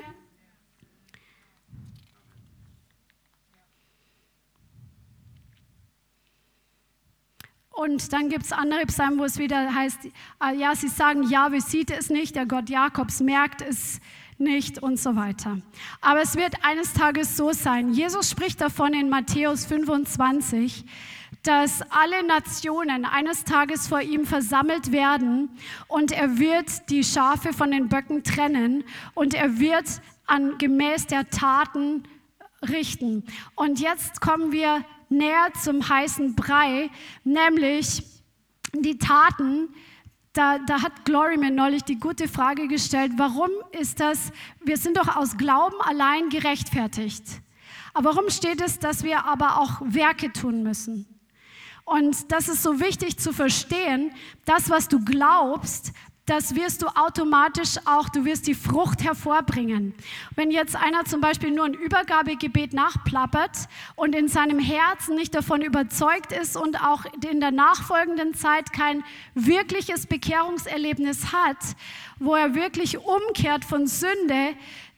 Und dann gibt es andere Psalmen, wo es wieder heißt, äh, ja, sie sagen, Jahwe sieht es nicht, der Gott Jakobs merkt es nicht und so weiter. Aber es wird eines Tages so sein. Jesus spricht davon in Matthäus 25, dass alle Nationen eines Tages vor ihm versammelt werden und er wird die Schafe von den Böcken trennen und er wird an gemäß der Taten richten. Und jetzt kommen wir näher zum heißen Brei, nämlich die Taten. Da, da hat Glory mir neulich die gute Frage gestellt, warum ist das, wir sind doch aus Glauben allein gerechtfertigt. Aber warum steht es, dass wir aber auch Werke tun müssen? Und das ist so wichtig zu verstehen, das, was du glaubst, das wirst du automatisch auch, du wirst die Frucht hervorbringen. Wenn jetzt einer zum Beispiel nur ein Übergabegebet nachplappert und in seinem Herzen nicht davon überzeugt ist und auch in der nachfolgenden Zeit kein wirkliches Bekehrungserlebnis hat, wo er wirklich umkehrt von Sünde,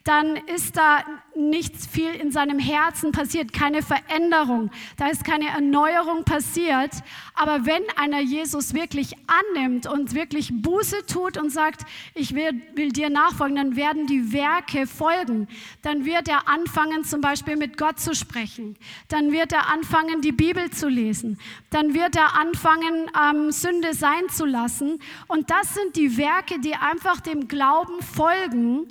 dann ist da nichts viel in seinem Herzen passiert, keine Veränderung, da ist keine Erneuerung passiert. Aber wenn einer Jesus wirklich annimmt und wirklich Buße tut und sagt, ich will, will dir nachfolgen, dann werden die Werke folgen. Dann wird er anfangen, zum Beispiel mit Gott zu sprechen. Dann wird er anfangen, die Bibel zu lesen. Dann wird er anfangen, ähm, Sünde sein zu lassen. Und das sind die Werke, die einfach dem Glauben folgen.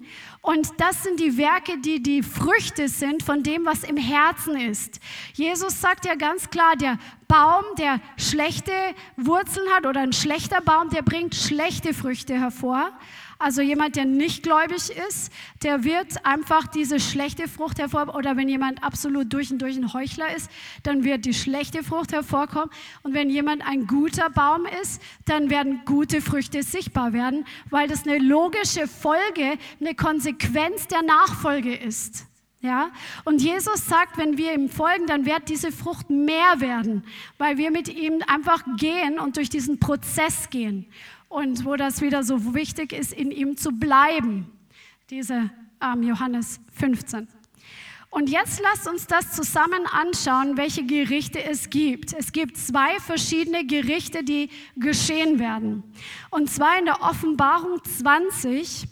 Und das sind die Werke, die die Früchte sind von dem, was im Herzen ist. Jesus sagt ja ganz klar, der Baum, der schlechte Wurzeln hat oder ein schlechter Baum, der bringt schlechte Früchte hervor. Also jemand, der nicht gläubig ist, der wird einfach diese schlechte Frucht hervor, oder wenn jemand absolut durch und durch ein Heuchler ist, dann wird die schlechte Frucht hervorkommen. Und wenn jemand ein guter Baum ist, dann werden gute Früchte sichtbar werden, weil das eine logische Folge, eine Konsequenz der Nachfolge ist. Ja? Und Jesus sagt, wenn wir ihm folgen, dann wird diese Frucht mehr werden, weil wir mit ihm einfach gehen und durch diesen Prozess gehen und wo das wieder so wichtig ist, in ihm zu bleiben. Diese ähm, Johannes 15. Und jetzt lasst uns das zusammen anschauen, welche Gerichte es gibt. Es gibt zwei verschiedene Gerichte, die geschehen werden. Und zwar in der Offenbarung 20.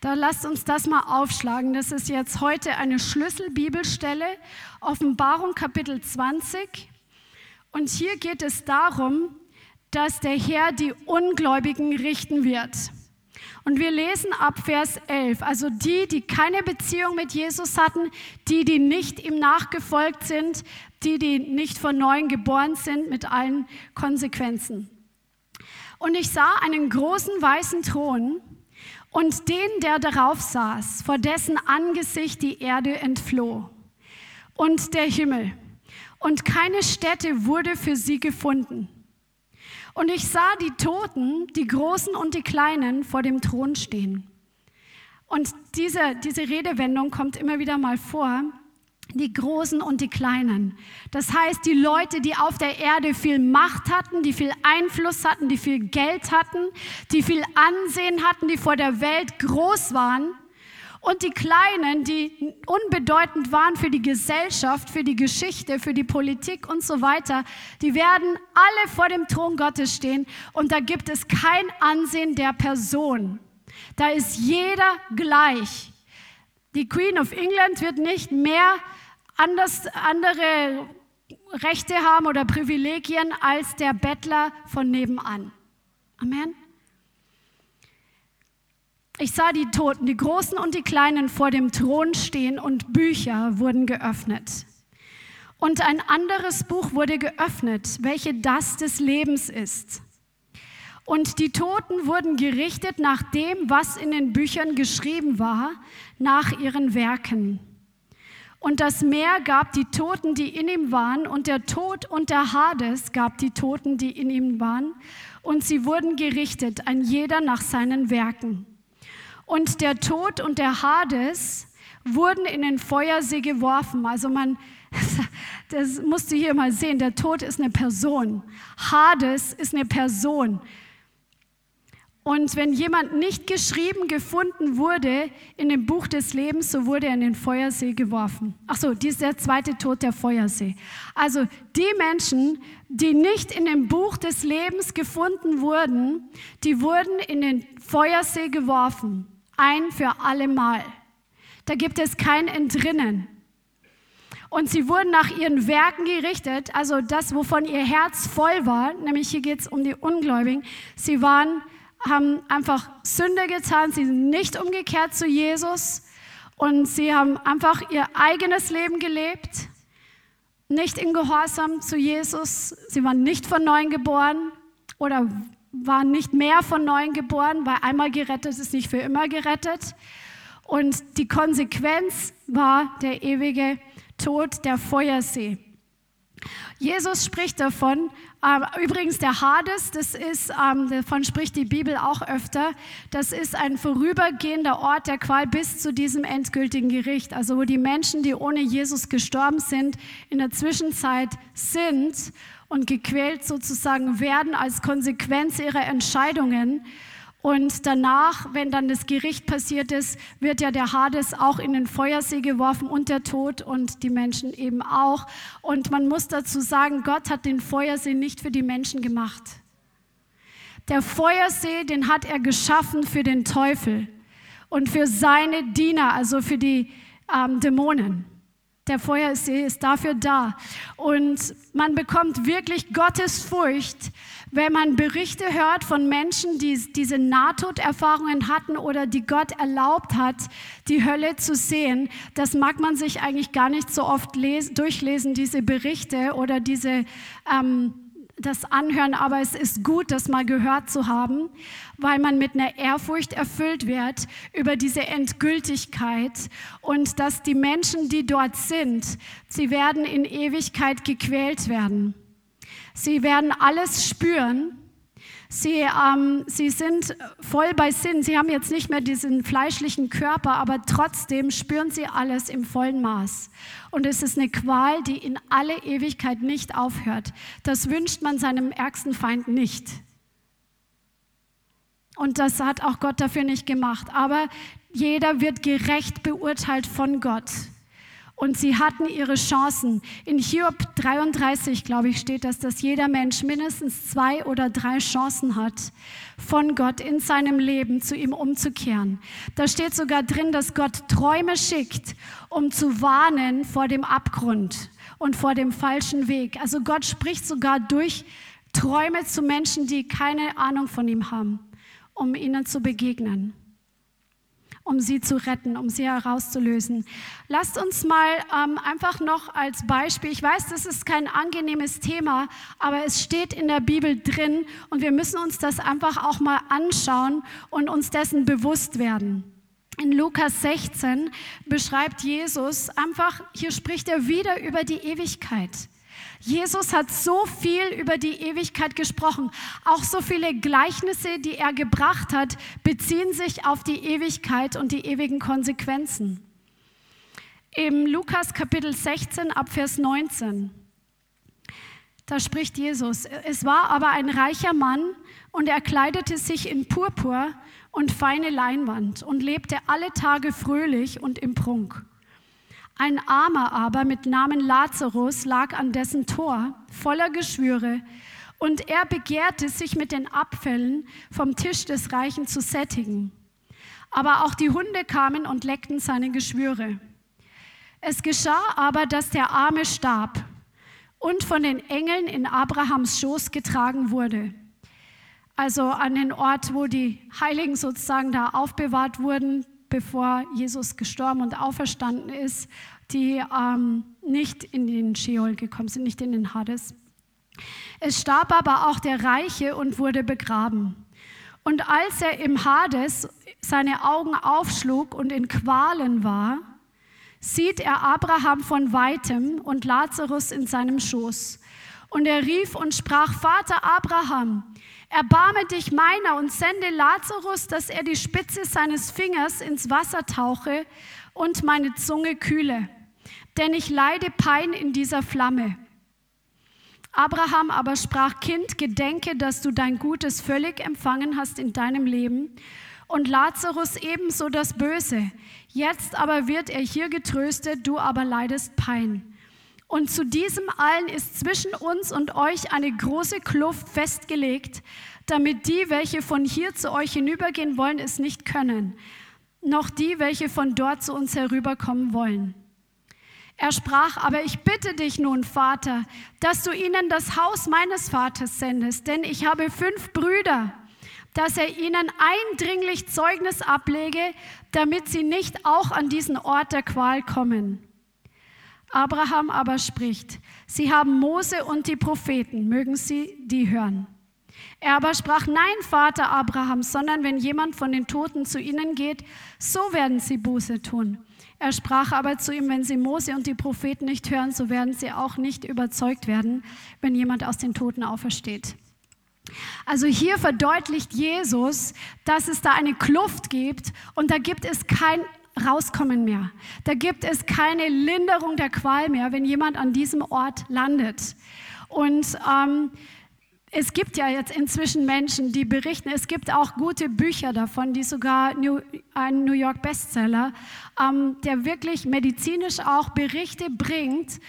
Da lasst uns das mal aufschlagen. Das ist jetzt heute eine Schlüsselbibelstelle. Offenbarung Kapitel 20. Und hier geht es darum, dass der Herr die Ungläubigen richten wird. Und wir lesen ab Vers 11, also die, die keine Beziehung mit Jesus hatten, die, die nicht ihm nachgefolgt sind, die, die nicht von neuem geboren sind, mit allen Konsequenzen. Und ich sah einen großen weißen Thron und den, der darauf saß, vor dessen Angesicht die Erde entfloh und der Himmel. Und keine Stätte wurde für sie gefunden. Und ich sah die Toten, die Großen und die Kleinen, vor dem Thron stehen. Und diese, diese Redewendung kommt immer wieder mal vor, die Großen und die Kleinen. Das heißt, die Leute, die auf der Erde viel Macht hatten, die viel Einfluss hatten, die viel Geld hatten, die viel Ansehen hatten, die vor der Welt groß waren, und die Kleinen, die unbedeutend waren für die Gesellschaft, für die Geschichte, für die Politik und so weiter, die werden alle vor dem Thron Gottes stehen und da gibt es kein Ansehen der Person. Da ist jeder gleich. Die Queen of England wird nicht mehr anders, andere Rechte haben oder Privilegien als der Bettler von nebenan. Amen. Ich sah die Toten, die Großen und die Kleinen vor dem Thron stehen und Bücher wurden geöffnet. Und ein anderes Buch wurde geöffnet, welche das des Lebens ist. Und die Toten wurden gerichtet nach dem, was in den Büchern geschrieben war, nach ihren Werken. Und das Meer gab die Toten, die in ihm waren, und der Tod und der Hades gab die Toten, die in ihm waren, und sie wurden gerichtet, ein jeder nach seinen Werken. Und der Tod und der Hades wurden in den Feuersee geworfen. Also man, das musst du hier mal sehen, der Tod ist eine Person. Hades ist eine Person. Und wenn jemand nicht geschrieben gefunden wurde in dem Buch des Lebens, so wurde er in den Feuersee geworfen. Ach so, dies ist der zweite Tod, der Feuersee. Also die Menschen, die nicht in dem Buch des Lebens gefunden wurden, die wurden in den Feuersee geworfen ein für alle Mal. Da gibt es kein Entrinnen. Und sie wurden nach ihren Werken gerichtet, also das, wovon ihr Herz voll war, nämlich hier geht es um die Ungläubigen. Sie waren, haben einfach Sünde getan, sie sind nicht umgekehrt zu Jesus und sie haben einfach ihr eigenes Leben gelebt, nicht in Gehorsam zu Jesus. Sie waren nicht von neuem geboren oder waren nicht mehr von neuem geboren, weil einmal gerettet ist nicht für immer gerettet. Und die Konsequenz war der ewige Tod, der Feuersee. Jesus spricht davon, äh, übrigens der Hades, das ist, ähm, davon spricht die Bibel auch öfter, das ist ein vorübergehender Ort der Qual bis zu diesem endgültigen Gericht, also wo die Menschen, die ohne Jesus gestorben sind, in der Zwischenzeit sind und gequält sozusagen werden als Konsequenz ihrer Entscheidungen. Und danach, wenn dann das Gericht passiert ist, wird ja der Hades auch in den Feuersee geworfen und der Tod und die Menschen eben auch. Und man muss dazu sagen, Gott hat den Feuersee nicht für die Menschen gemacht. Der Feuersee, den hat er geschaffen für den Teufel und für seine Diener, also für die ähm, Dämonen. Der Feuersee ist dafür da. Und man bekommt wirklich Gottes Furcht, wenn man Berichte hört von Menschen, die diese Nahtoderfahrungen hatten oder die Gott erlaubt hat, die Hölle zu sehen. Das mag man sich eigentlich gar nicht so oft lesen, durchlesen, diese Berichte oder diese ähm, das anhören, aber es ist gut, das mal gehört zu haben, weil man mit einer Ehrfurcht erfüllt wird über diese Endgültigkeit und dass die Menschen, die dort sind, sie werden in Ewigkeit gequält werden. Sie werden alles spüren Sie, ähm, sie sind voll bei Sinn. Sie haben jetzt nicht mehr diesen fleischlichen Körper, aber trotzdem spüren sie alles im vollen Maß. Und es ist eine Qual, die in alle Ewigkeit nicht aufhört. Das wünscht man seinem ärgsten Feind nicht. Und das hat auch Gott dafür nicht gemacht. Aber jeder wird gerecht beurteilt von Gott und sie hatten ihre Chancen. In Hiob 33, glaube ich, steht das, dass jeder Mensch mindestens zwei oder drei Chancen hat, von Gott in seinem Leben zu ihm umzukehren. Da steht sogar drin, dass Gott Träume schickt, um zu warnen vor dem Abgrund und vor dem falschen Weg. Also Gott spricht sogar durch Träume zu Menschen, die keine Ahnung von ihm haben, um ihnen zu begegnen um sie zu retten, um sie herauszulösen. Lasst uns mal ähm, einfach noch als Beispiel, ich weiß, das ist kein angenehmes Thema, aber es steht in der Bibel drin und wir müssen uns das einfach auch mal anschauen und uns dessen bewusst werden. In Lukas 16 beschreibt Jesus einfach, hier spricht er wieder über die Ewigkeit. Jesus hat so viel über die Ewigkeit gesprochen. Auch so viele Gleichnisse, die er gebracht hat, beziehen sich auf die Ewigkeit und die ewigen Konsequenzen. Im Lukas Kapitel 16 ab Vers 19, da spricht Jesus, es war aber ein reicher Mann und er kleidete sich in Purpur und feine Leinwand und lebte alle Tage fröhlich und im Prunk. Ein Armer aber mit Namen Lazarus lag an dessen Tor, voller Geschwüre, und er begehrte, sich mit den Abfällen vom Tisch des Reichen zu sättigen. Aber auch die Hunde kamen und leckten seine Geschwüre. Es geschah aber, dass der Arme starb und von den Engeln in Abrahams Schoß getragen wurde. Also an den Ort, wo die Heiligen sozusagen da aufbewahrt wurden, bevor Jesus gestorben und auferstanden ist, die ähm, nicht in den Sheol gekommen sind, nicht in den Hades. Es starb aber auch der Reiche und wurde begraben. Und als er im Hades seine Augen aufschlug und in Qualen war, sieht er Abraham von weitem und Lazarus in seinem Schoß. Und er rief und sprach, Vater Abraham, Erbarme dich meiner und sende Lazarus, dass er die Spitze seines Fingers ins Wasser tauche und meine Zunge kühle, denn ich leide Pein in dieser Flamme. Abraham aber sprach, Kind, gedenke, dass du dein Gutes völlig empfangen hast in deinem Leben und Lazarus ebenso das Böse. Jetzt aber wird er hier getröstet, du aber leidest Pein. Und zu diesem allen ist zwischen uns und euch eine große Kluft festgelegt, damit die, welche von hier zu euch hinübergehen wollen, es nicht können, noch die, welche von dort zu uns herüberkommen wollen. Er sprach, aber ich bitte dich nun, Vater, dass du ihnen das Haus meines Vaters sendest, denn ich habe fünf Brüder, dass er ihnen eindringlich Zeugnis ablege, damit sie nicht auch an diesen Ort der Qual kommen. Abraham aber spricht, sie haben Mose und die Propheten, mögen sie die hören. Er aber sprach, nein, Vater Abraham, sondern wenn jemand von den Toten zu ihnen geht, so werden sie Buße tun. Er sprach aber zu ihm, wenn sie Mose und die Propheten nicht hören, so werden sie auch nicht überzeugt werden, wenn jemand aus den Toten aufersteht. Also hier verdeutlicht Jesus, dass es da eine Kluft gibt und da gibt es kein Rauskommen mehr. Da gibt es keine Linderung der Qual mehr, wenn jemand an diesem Ort landet. Und ähm, es gibt ja jetzt inzwischen Menschen, die berichten, es gibt auch gute Bücher davon, die sogar New, ein New York Bestseller, ähm, der wirklich medizinisch auch Berichte bringt,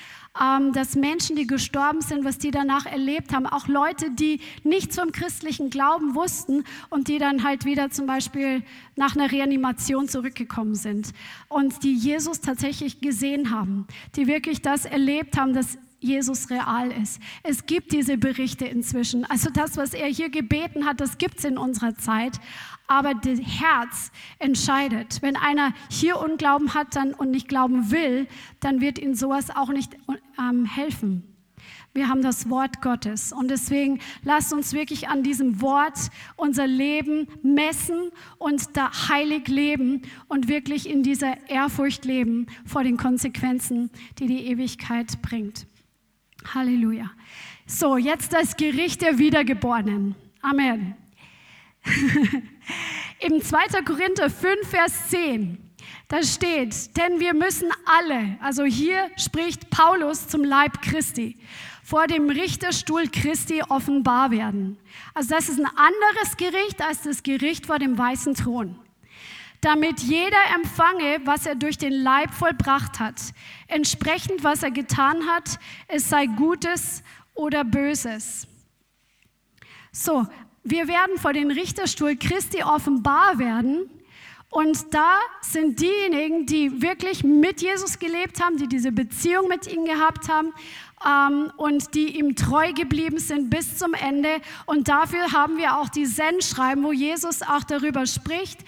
ähm, dass Menschen, die gestorben sind, was die danach erlebt haben, auch Leute, die nicht zum christlichen Glauben wussten und die dann halt wieder zum Beispiel nach einer Reanimation zurückgekommen sind und die Jesus tatsächlich gesehen haben, die wirklich das erlebt haben, dass Jesus real ist. Es gibt diese Berichte inzwischen. Also das, was er hier gebeten hat, das gibt es in unserer Zeit. Aber das Herz entscheidet. Wenn einer hier Unglauben hat dann, und nicht glauben will, dann wird ihm sowas auch nicht ähm, helfen. Wir haben das Wort Gottes. Und deswegen lasst uns wirklich an diesem Wort unser Leben messen und da heilig leben und wirklich in dieser Ehrfurcht leben vor den Konsequenzen, die die Ewigkeit bringt. Halleluja. So, jetzt das Gericht der Wiedergeborenen. Amen. Im 2. Korinther 5, Vers 10, da steht, denn wir müssen alle, also hier spricht Paulus zum Leib Christi, vor dem Richterstuhl Christi offenbar werden. Also das ist ein anderes Gericht als das Gericht vor dem weißen Thron damit jeder empfange, was er durch den Leib vollbracht hat, entsprechend was er getan hat, es sei Gutes oder Böses. So, wir werden vor den Richterstuhl Christi offenbar werden. Und da sind diejenigen, die wirklich mit Jesus gelebt haben, die diese Beziehung mit ihm gehabt haben ähm, und die ihm treu geblieben sind bis zum Ende. Und dafür haben wir auch die Sendschreiben, wo Jesus auch darüber spricht,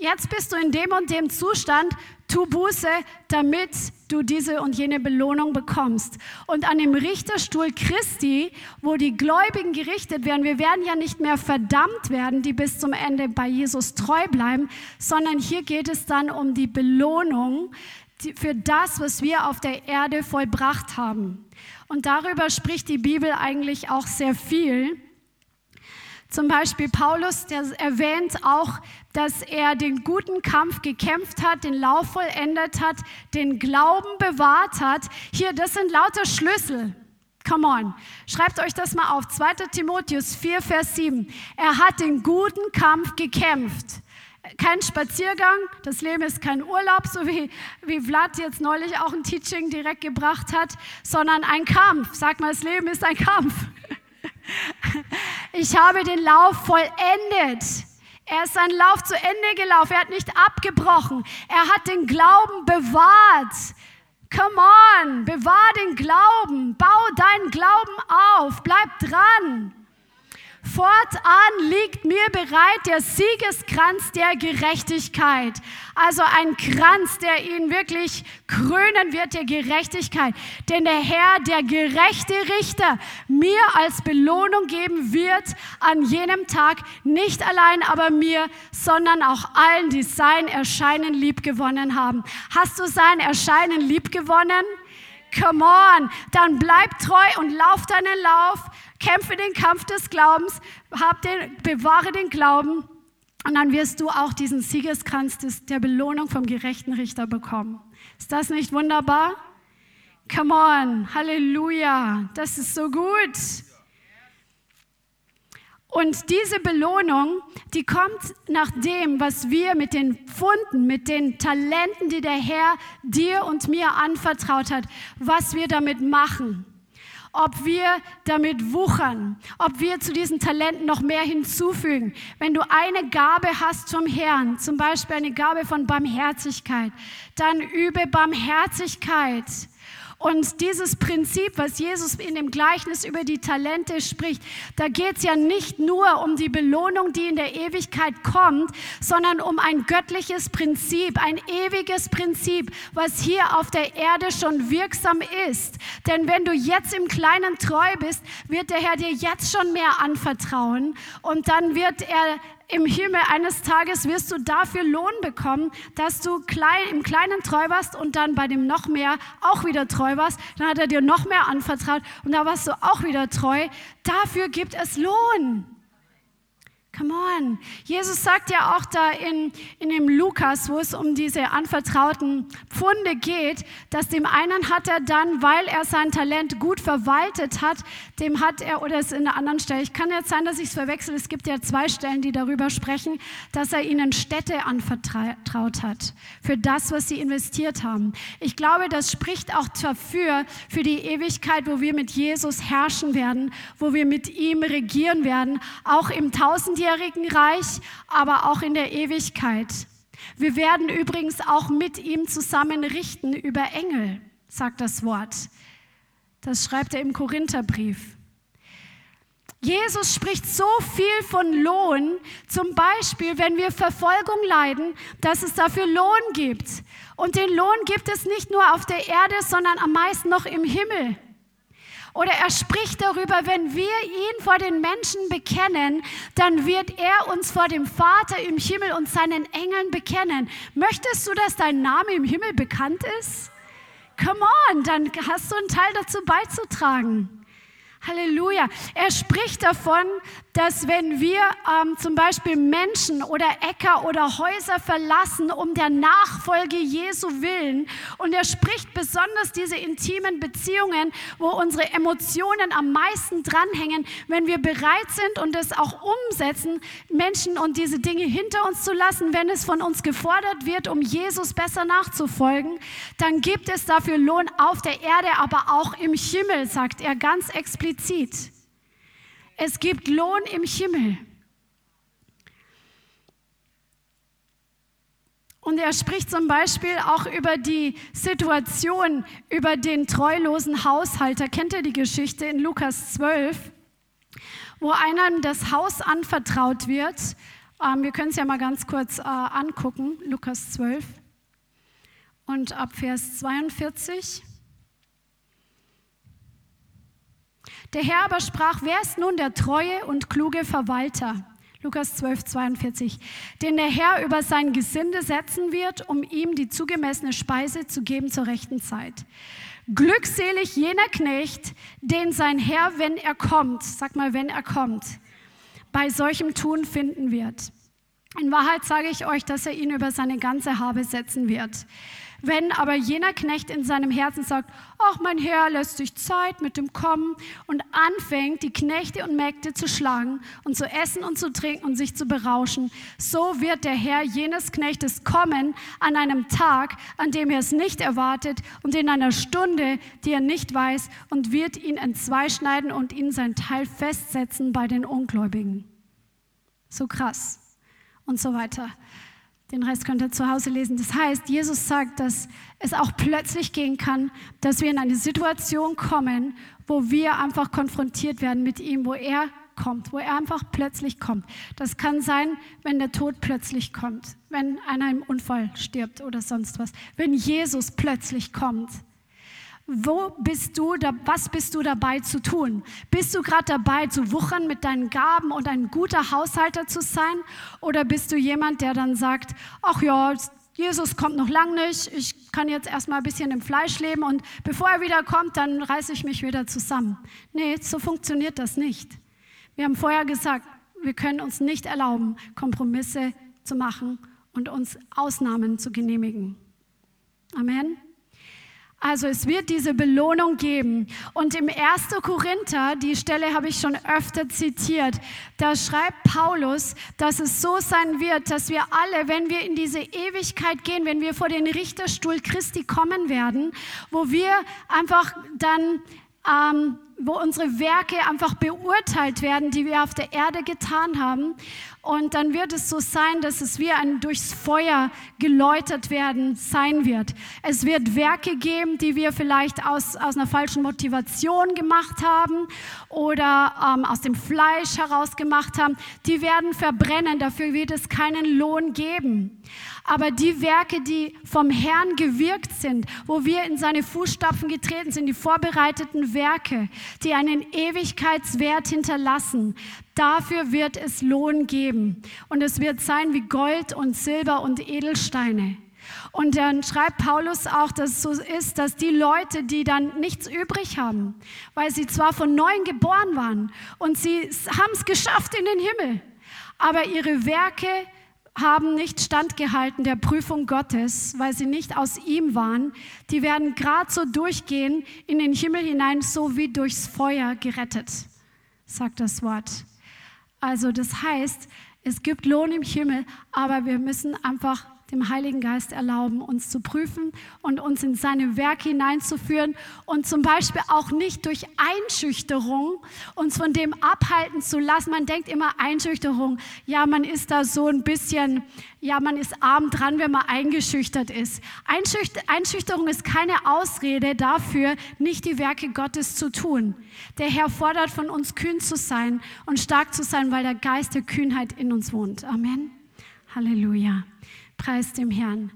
jetzt bist du in dem und dem Zustand, tu Buße, damit du diese und jene Belohnung bekommst. Und an dem Richterstuhl Christi, wo die Gläubigen gerichtet werden, wir werden ja nicht mehr verdammt werden, die bis zum Ende bei Jesus treu bleiben, sondern hier geht es dann um die Belohnung für das, was wir auf der Erde vollbracht haben. Und darüber spricht die Bibel eigentlich auch sehr viel. Zum Beispiel Paulus, der erwähnt auch, dass er den guten Kampf gekämpft hat, den Lauf vollendet hat, den Glauben bewahrt hat. Hier, das sind lauter Schlüssel. Come on, schreibt euch das mal auf. 2. Timotheus 4, Vers 7. Er hat den guten Kampf gekämpft. Kein Spaziergang, das Leben ist kein Urlaub, so wie, wie Vlad jetzt neulich auch ein Teaching direkt gebracht hat, sondern ein Kampf. Sag mal, das Leben ist ein Kampf. Ich habe den Lauf vollendet. Er ist seinen Lauf zu Ende gelaufen. Er hat nicht abgebrochen. Er hat den Glauben bewahrt. Come on, bewahr den Glauben. Bau deinen Glauben auf. Bleib dran. Fortan liegt mir bereit der Siegeskranz der Gerechtigkeit. Also ein Kranz, der ihn wirklich krönen wird, der Gerechtigkeit. Denn der Herr, der gerechte Richter, mir als Belohnung geben wird an jenem Tag, nicht allein aber mir, sondern auch allen, die sein Erscheinen liebgewonnen haben. Hast du sein Erscheinen liebgewonnen? Come on, dann bleib treu und lauf deinen Lauf kämpfe den Kampf des Glaubens, hab den, bewahre den Glauben und dann wirst du auch diesen Siegeskranz des, der Belohnung vom gerechten Richter bekommen. Ist das nicht wunderbar? Come on, Halleluja, das ist so gut. Und diese Belohnung, die kommt nach dem, was wir mit den Pfunden, mit den Talenten, die der Herr dir und mir anvertraut hat, was wir damit machen ob wir damit wuchern, ob wir zu diesen Talenten noch mehr hinzufügen. Wenn du eine Gabe hast zum Herrn, zum Beispiel eine Gabe von Barmherzigkeit, dann übe Barmherzigkeit. Und dieses Prinzip, was Jesus in dem Gleichnis über die Talente spricht, da geht es ja nicht nur um die Belohnung, die in der Ewigkeit kommt, sondern um ein göttliches Prinzip, ein ewiges Prinzip, was hier auf der Erde schon wirksam ist. Denn wenn du jetzt im Kleinen treu bist, wird der Herr dir jetzt schon mehr anvertrauen und dann wird er im Himmel eines Tages wirst du dafür Lohn bekommen, dass du klein, im Kleinen treu warst und dann bei dem noch mehr auch wieder treu warst. Dann hat er dir noch mehr anvertraut und da warst du auch wieder treu. Dafür gibt es Lohn. Come on. Jesus sagt ja auch da in, in dem Lukas, wo es um diese anvertrauten Pfunde geht, dass dem einen hat er dann, weil er sein Talent gut verwaltet hat, dem hat er, oder es ist in einer anderen Stelle, ich kann jetzt sein, dass ich es verwechsel, es gibt ja zwei Stellen, die darüber sprechen, dass er ihnen Städte anvertraut hat, für das, was sie investiert haben. Ich glaube, das spricht auch dafür, für die Ewigkeit, wo wir mit Jesus herrschen werden, wo wir mit ihm regieren werden, auch im Tausend tausendjährigen Reich, aber auch in der Ewigkeit. Wir werden übrigens auch mit ihm zusammen richten über Engel, sagt das Wort. Das schreibt er im Korintherbrief. Jesus spricht so viel von Lohn, zum Beispiel, wenn wir Verfolgung leiden, dass es dafür Lohn gibt. Und den Lohn gibt es nicht nur auf der Erde, sondern am meisten noch im Himmel. Oder er spricht darüber, wenn wir ihn vor den Menschen bekennen, dann wird er uns vor dem Vater im Himmel und seinen Engeln bekennen. Möchtest du, dass dein Name im Himmel bekannt ist? Come on, dann hast du einen Teil dazu beizutragen. Halleluja. Er spricht davon, dass wenn wir ähm, zum Beispiel Menschen oder Äcker oder Häuser verlassen, um der Nachfolge Jesu willen, und er spricht besonders diese intimen Beziehungen, wo unsere Emotionen am meisten dranhängen, wenn wir bereit sind und es auch umsetzen, Menschen und diese Dinge hinter uns zu lassen, wenn es von uns gefordert wird, um Jesus besser nachzufolgen, dann gibt es dafür Lohn auf der Erde, aber auch im Himmel, sagt er ganz explizit. Es gibt Lohn im Himmel. Und er spricht zum Beispiel auch über die Situation, über den treulosen Haushalter. Kennt ihr die Geschichte in Lukas 12, wo einem das Haus anvertraut wird? Ähm, wir können es ja mal ganz kurz äh, angucken, Lukas 12 und ab Vers 42. Der Herr aber sprach, wer ist nun der treue und kluge Verwalter? Lukas 12, 42. Den der Herr über sein Gesinde setzen wird, um ihm die zugemessene Speise zu geben zur rechten Zeit. Glückselig jener Knecht, den sein Herr, wenn er kommt, sag mal, wenn er kommt, bei solchem Tun finden wird. In Wahrheit sage ich euch, dass er ihn über seine ganze Habe setzen wird. Wenn aber jener Knecht in seinem Herzen sagt, ach mein Herr lässt sich Zeit mit dem Kommen und anfängt, die Knechte und Mägde zu schlagen und zu essen und zu trinken und sich zu berauschen, so wird der Herr jenes Knechtes kommen an einem Tag, an dem er es nicht erwartet und in einer Stunde, die er nicht weiß und wird ihn entzweischneiden und ihn sein Teil festsetzen bei den Ungläubigen. So krass und so weiter. Den Rest könnt ihr zu Hause lesen. Das heißt, Jesus sagt, dass es auch plötzlich gehen kann, dass wir in eine Situation kommen, wo wir einfach konfrontiert werden mit ihm, wo er kommt, wo er einfach plötzlich kommt. Das kann sein, wenn der Tod plötzlich kommt, wenn einer im Unfall stirbt oder sonst was. Wenn Jesus plötzlich kommt. Wo bist du, da, was bist du dabei zu tun? Bist du gerade dabei zu wuchern mit deinen Gaben und ein guter Haushalter zu sein? Oder bist du jemand, der dann sagt, ach ja, Jesus kommt noch lang nicht, ich kann jetzt erstmal ein bisschen im Fleisch leben und bevor er wieder kommt, dann reiße ich mich wieder zusammen. Nee, so funktioniert das nicht. Wir haben vorher gesagt, wir können uns nicht erlauben, Kompromisse zu machen und uns Ausnahmen zu genehmigen. Amen. Also es wird diese Belohnung geben. Und im 1. Korinther, die Stelle habe ich schon öfter zitiert, da schreibt Paulus, dass es so sein wird, dass wir alle, wenn wir in diese Ewigkeit gehen, wenn wir vor den Richterstuhl Christi kommen werden, wo wir einfach dann ähm, wo unsere Werke einfach beurteilt werden, die wir auf der Erde getan haben. Und dann wird es so sein, dass es wie ein durchs Feuer geläutert werden sein wird. Es wird Werke geben, die wir vielleicht aus, aus einer falschen Motivation gemacht haben oder ähm, aus dem Fleisch heraus gemacht haben. Die werden verbrennen, dafür wird es keinen Lohn geben. Aber die Werke, die vom Herrn gewirkt sind, wo wir in seine Fußstapfen getreten sind, die vorbereiteten Werke, die einen Ewigkeitswert hinterlassen, dafür wird es Lohn geben. Und es wird sein wie Gold und Silber und Edelsteine. Und dann schreibt Paulus auch, dass es so ist, dass die Leute, die dann nichts übrig haben, weil sie zwar von neuem geboren waren und sie haben es geschafft in den Himmel, aber ihre Werke haben nicht standgehalten der Prüfung Gottes, weil sie nicht aus ihm waren. Die werden gerade so durchgehen in den Himmel hinein, so wie durchs Feuer gerettet, sagt das Wort. Also das heißt, es gibt Lohn im Himmel, aber wir müssen einfach dem Heiligen Geist erlauben, uns zu prüfen und uns in seine Werke hineinzuführen und zum Beispiel auch nicht durch Einschüchterung uns von dem abhalten zu lassen. Man denkt immer Einschüchterung, ja, man ist da so ein bisschen, ja, man ist arm dran, wenn man eingeschüchtert ist. Einschüchter Einschüchterung ist keine Ausrede dafür, nicht die Werke Gottes zu tun. Der Herr fordert von uns, kühn zu sein und stark zu sein, weil der Geist der Kühnheit in uns wohnt. Amen. Halleluja. Preis dem Herrn.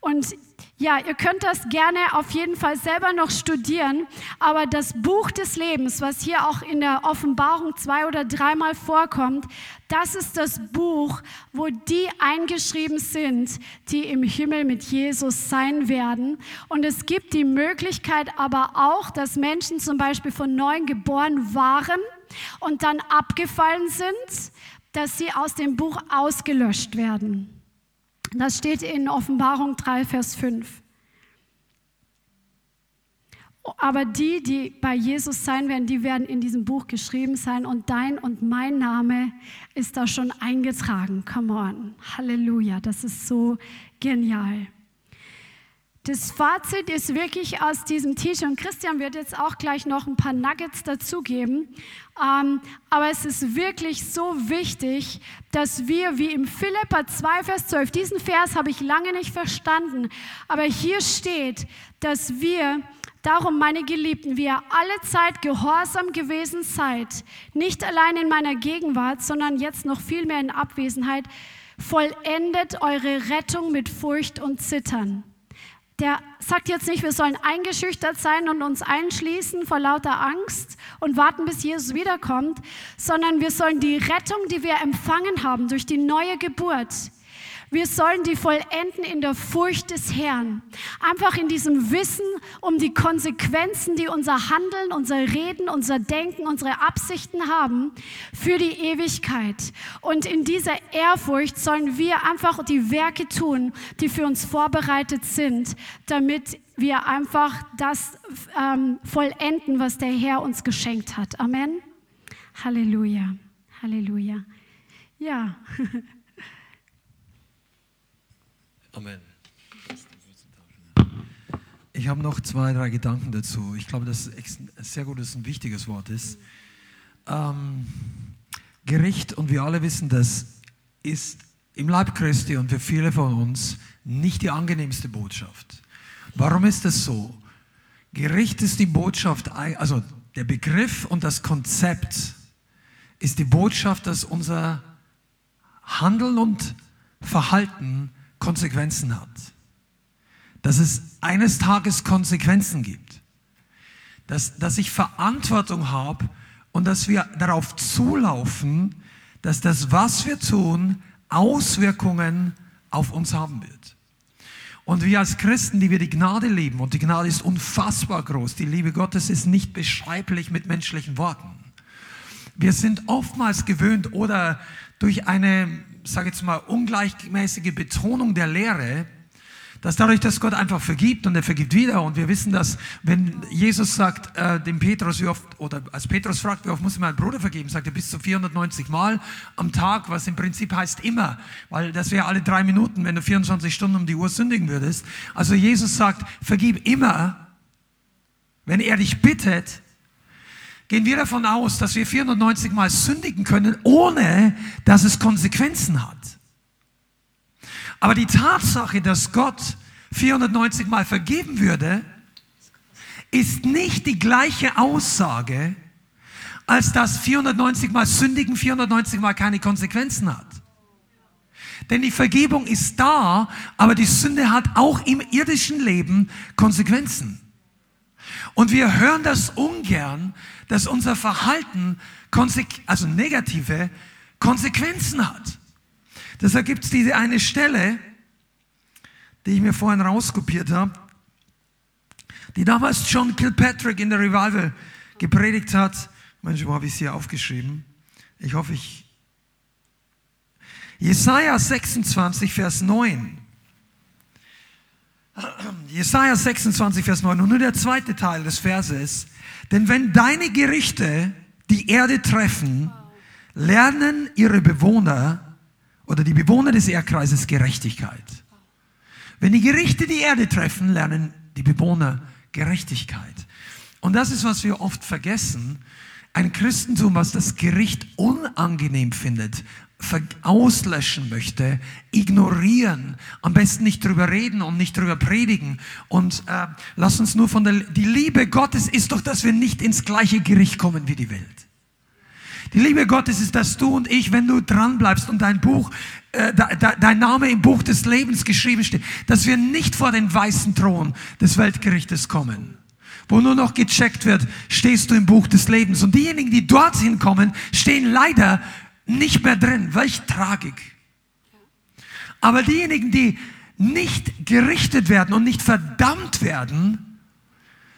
Und ja, ihr könnt das gerne auf jeden Fall selber noch studieren, aber das Buch des Lebens, was hier auch in der Offenbarung zwei oder dreimal vorkommt, das ist das Buch, wo die eingeschrieben sind, die im Himmel mit Jesus sein werden. Und es gibt die Möglichkeit aber auch, dass Menschen zum Beispiel von neuem geboren waren und dann abgefallen sind, dass sie aus dem Buch ausgelöscht werden. Das steht in Offenbarung 3, Vers 5. Aber die, die bei Jesus sein werden, die werden in diesem Buch geschrieben sein und dein und mein Name ist da schon eingetragen. Come on. Halleluja. Das ist so genial. Das Fazit ist wirklich aus diesem T-Shirt, und Christian wird jetzt auch gleich noch ein paar Nuggets dazugeben, aber es ist wirklich so wichtig, dass wir, wie im Philippa 2, Vers 12, diesen Vers habe ich lange nicht verstanden, aber hier steht, dass wir Darum, meine Geliebten, wie ihr alle Zeit gehorsam gewesen seid, nicht allein in meiner Gegenwart, sondern jetzt noch viel mehr in Abwesenheit, vollendet eure Rettung mit Furcht und Zittern der sagt jetzt nicht, wir sollen eingeschüchtert sein und uns einschließen vor lauter Angst und warten, bis Jesus wiederkommt, sondern wir sollen die Rettung, die wir empfangen haben durch die neue Geburt, wir sollen die vollenden in der Furcht des Herrn. Einfach in diesem Wissen um die Konsequenzen, die unser Handeln, unser Reden, unser Denken, unsere Absichten haben für die Ewigkeit. Und in dieser Ehrfurcht sollen wir einfach die Werke tun, die für uns vorbereitet sind, damit wir einfach das ähm, vollenden, was der Herr uns geschenkt hat. Amen. Halleluja. Halleluja. Ja. Amen. Ich habe noch zwei, drei Gedanken dazu. Ich glaube, dass es sehr gut ist, ein wichtiges Wort ist. Ähm, Gericht, und wir alle wissen das, ist im Leib Christi und für viele von uns nicht die angenehmste Botschaft. Warum ist das so? Gericht ist die Botschaft, also der Begriff und das Konzept ist die Botschaft, dass unser Handeln und Verhalten Konsequenzen hat. Dass es eines Tages Konsequenzen gibt. Dass, dass ich Verantwortung habe und dass wir darauf zulaufen, dass das, was wir tun, Auswirkungen auf uns haben wird. Und wir als Christen, die wir die Gnade lieben, und die Gnade ist unfassbar groß, die Liebe Gottes ist nicht beschreiblich mit menschlichen Worten. Wir sind oftmals gewöhnt oder durch eine sage jetzt mal, ungleichmäßige Betonung der Lehre, dass dadurch, dass Gott einfach vergibt und er vergibt wieder und wir wissen, dass wenn Jesus sagt äh, dem Petrus, wie oft, oder als Petrus fragt, wie oft muss ich meinem Bruder vergeben, sagt er bis zu 490 Mal am Tag, was im Prinzip heißt immer, weil das wäre alle drei Minuten, wenn du 24 Stunden um die Uhr sündigen würdest. Also Jesus sagt, vergib immer, wenn er dich bittet, gehen wir davon aus, dass wir 490 Mal sündigen können, ohne dass es Konsequenzen hat. Aber die Tatsache, dass Gott 490 Mal vergeben würde, ist nicht die gleiche Aussage, als dass 490 Mal sündigen 490 Mal keine Konsequenzen hat. Denn die Vergebung ist da, aber die Sünde hat auch im irdischen Leben Konsequenzen. Und wir hören das ungern, dass unser Verhalten also negative Konsequenzen hat. Deshalb gibt es diese eine Stelle, die ich mir vorhin rauskopiert habe, die damals John Kilpatrick in der Revival gepredigt hat. Mensch, wo habe ich es hier aufgeschrieben? Ich hoffe, ich Jesaja 26, Vers 9. Jesaja 26, Vers 9. Und nur der zweite Teil des Verses. Denn wenn deine Gerichte die Erde treffen, lernen ihre Bewohner oder die Bewohner des Erdkreises Gerechtigkeit. Wenn die Gerichte die Erde treffen, lernen die Bewohner Gerechtigkeit. Und das ist, was wir oft vergessen. Ein Christentum, was das Gericht unangenehm findet, auslöschen möchte, ignorieren, am besten nicht drüber reden und nicht drüber predigen. Und äh, lass uns nur von der, die Liebe Gottes ist doch, dass wir nicht ins gleiche Gericht kommen wie die Welt. Die Liebe Gottes ist, dass du und ich, wenn du dran bleibst und dein Buch, äh, dein Name im Buch des Lebens geschrieben steht, dass wir nicht vor den weißen Thron des Weltgerichtes kommen wo nur noch gecheckt wird, stehst du im Buch des Lebens. Und diejenigen, die dorthin kommen, stehen leider nicht mehr drin. Welch Tragik. Aber diejenigen, die nicht gerichtet werden und nicht verdammt werden,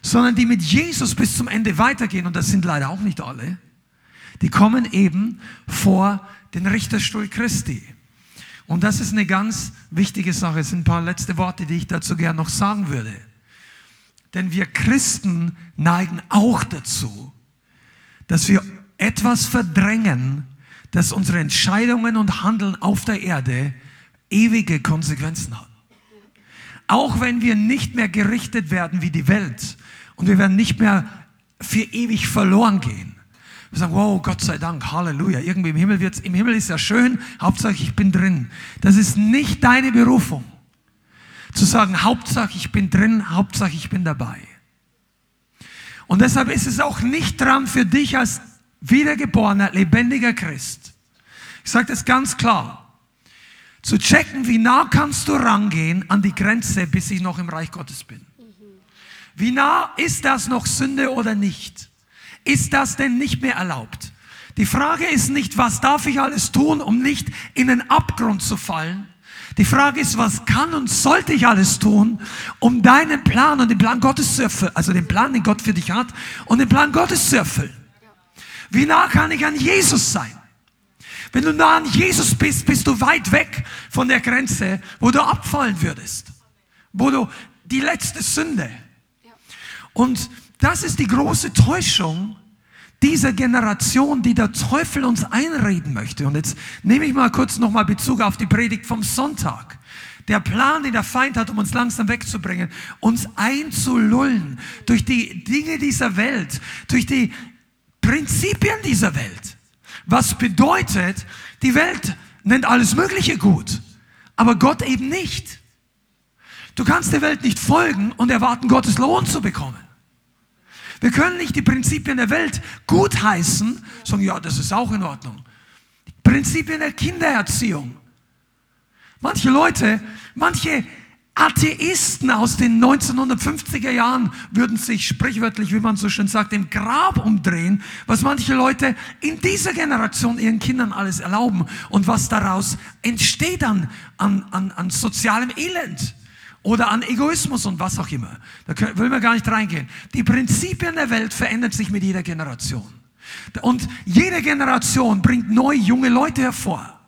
sondern die mit Jesus bis zum Ende weitergehen, und das sind leider auch nicht alle, die kommen eben vor den Richterstuhl Christi. Und das ist eine ganz wichtige Sache. Es sind ein paar letzte Worte, die ich dazu gern noch sagen würde. Denn wir Christen neigen auch dazu, dass wir etwas verdrängen, dass unsere Entscheidungen und Handeln auf der Erde ewige Konsequenzen haben. Auch wenn wir nicht mehr gerichtet werden wie die Welt und wir werden nicht mehr für ewig verloren gehen. Wir sagen, wow, Gott sei Dank, Halleluja. Irgendwie im Himmel wird's, im Himmel ist ja schön, Hauptsache ich bin drin. Das ist nicht deine Berufung. Zu sagen, Hauptsache ich bin drin, Hauptsache ich bin dabei. Und deshalb ist es auch nicht dran für dich als wiedergeborener, lebendiger Christ. Ich sage das ganz klar. Zu checken, wie nah kannst du rangehen an die Grenze, bis ich noch im Reich Gottes bin. Wie nah ist das noch Sünde oder nicht? Ist das denn nicht mehr erlaubt? Die Frage ist nicht, was darf ich alles tun, um nicht in den Abgrund zu fallen, die Frage ist, was kann und sollte ich alles tun, um deinen Plan und den Plan Gottes zu erfüllen, also den Plan, den Gott für dich hat, und den Plan Gottes zu erfüllen? Wie nah kann ich an Jesus sein? Wenn du nah an Jesus bist, bist du weit weg von der Grenze, wo du abfallen würdest. Wo du die letzte Sünde. Und das ist die große Täuschung, dieser Generation, die der Teufel uns einreden möchte. Und jetzt nehme ich mal kurz nochmal Bezug auf die Predigt vom Sonntag. Der Plan, den der Feind hat, um uns langsam wegzubringen, uns einzulullen durch die Dinge dieser Welt, durch die Prinzipien dieser Welt. Was bedeutet, die Welt nennt alles Mögliche gut, aber Gott eben nicht. Du kannst der Welt nicht folgen und erwarten, Gottes Lohn zu bekommen. Wir können nicht die Prinzipien der Welt gutheißen, sagen, ja, das ist auch in Ordnung. Prinzipien der Kindererziehung. Manche Leute, manche Atheisten aus den 1950er Jahren würden sich sprichwörtlich, wie man so schön sagt, im Grab umdrehen, was manche Leute in dieser Generation ihren Kindern alles erlauben und was daraus entsteht an, an, an, an sozialem Elend oder an Egoismus und was auch immer. Da können, will man gar nicht reingehen. Die Prinzipien der Welt verändern sich mit jeder Generation. Und jede Generation bringt neue junge Leute hervor.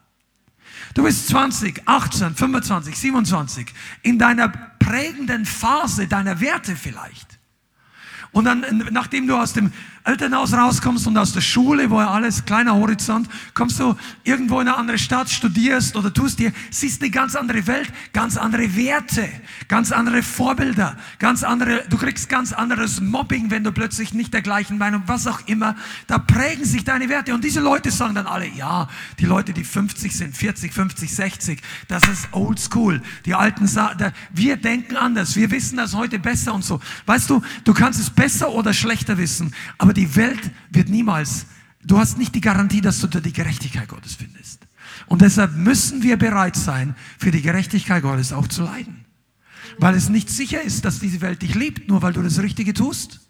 Du bist 20, 18, 25, 27, in deiner prägenden Phase deiner Werte vielleicht. Und dann, nachdem du aus dem Elternhaus rauskommst und aus der Schule, wo ja alles kleiner Horizont, kommst du irgendwo in eine andere Stadt, studierst oder tust dir, siehst eine ganz andere Welt, ganz andere Werte, ganz andere Vorbilder, ganz andere, du kriegst ganz anderes Mobbing, wenn du plötzlich nicht der gleichen Meinung, was auch immer, da prägen sich deine Werte. Und diese Leute sagen dann alle, ja, die Leute, die 50 sind, 40, 50, 60, das ist old school, die alten, wir denken anders, wir wissen das heute besser und so. Weißt du, du kannst es besser oder schlechter wissen, aber aber die Welt wird niemals, du hast nicht die Garantie, dass du die Gerechtigkeit Gottes findest. Und deshalb müssen wir bereit sein, für die Gerechtigkeit Gottes auch zu leiden. Weil es nicht sicher ist, dass diese Welt dich liebt, nur weil du das Richtige tust.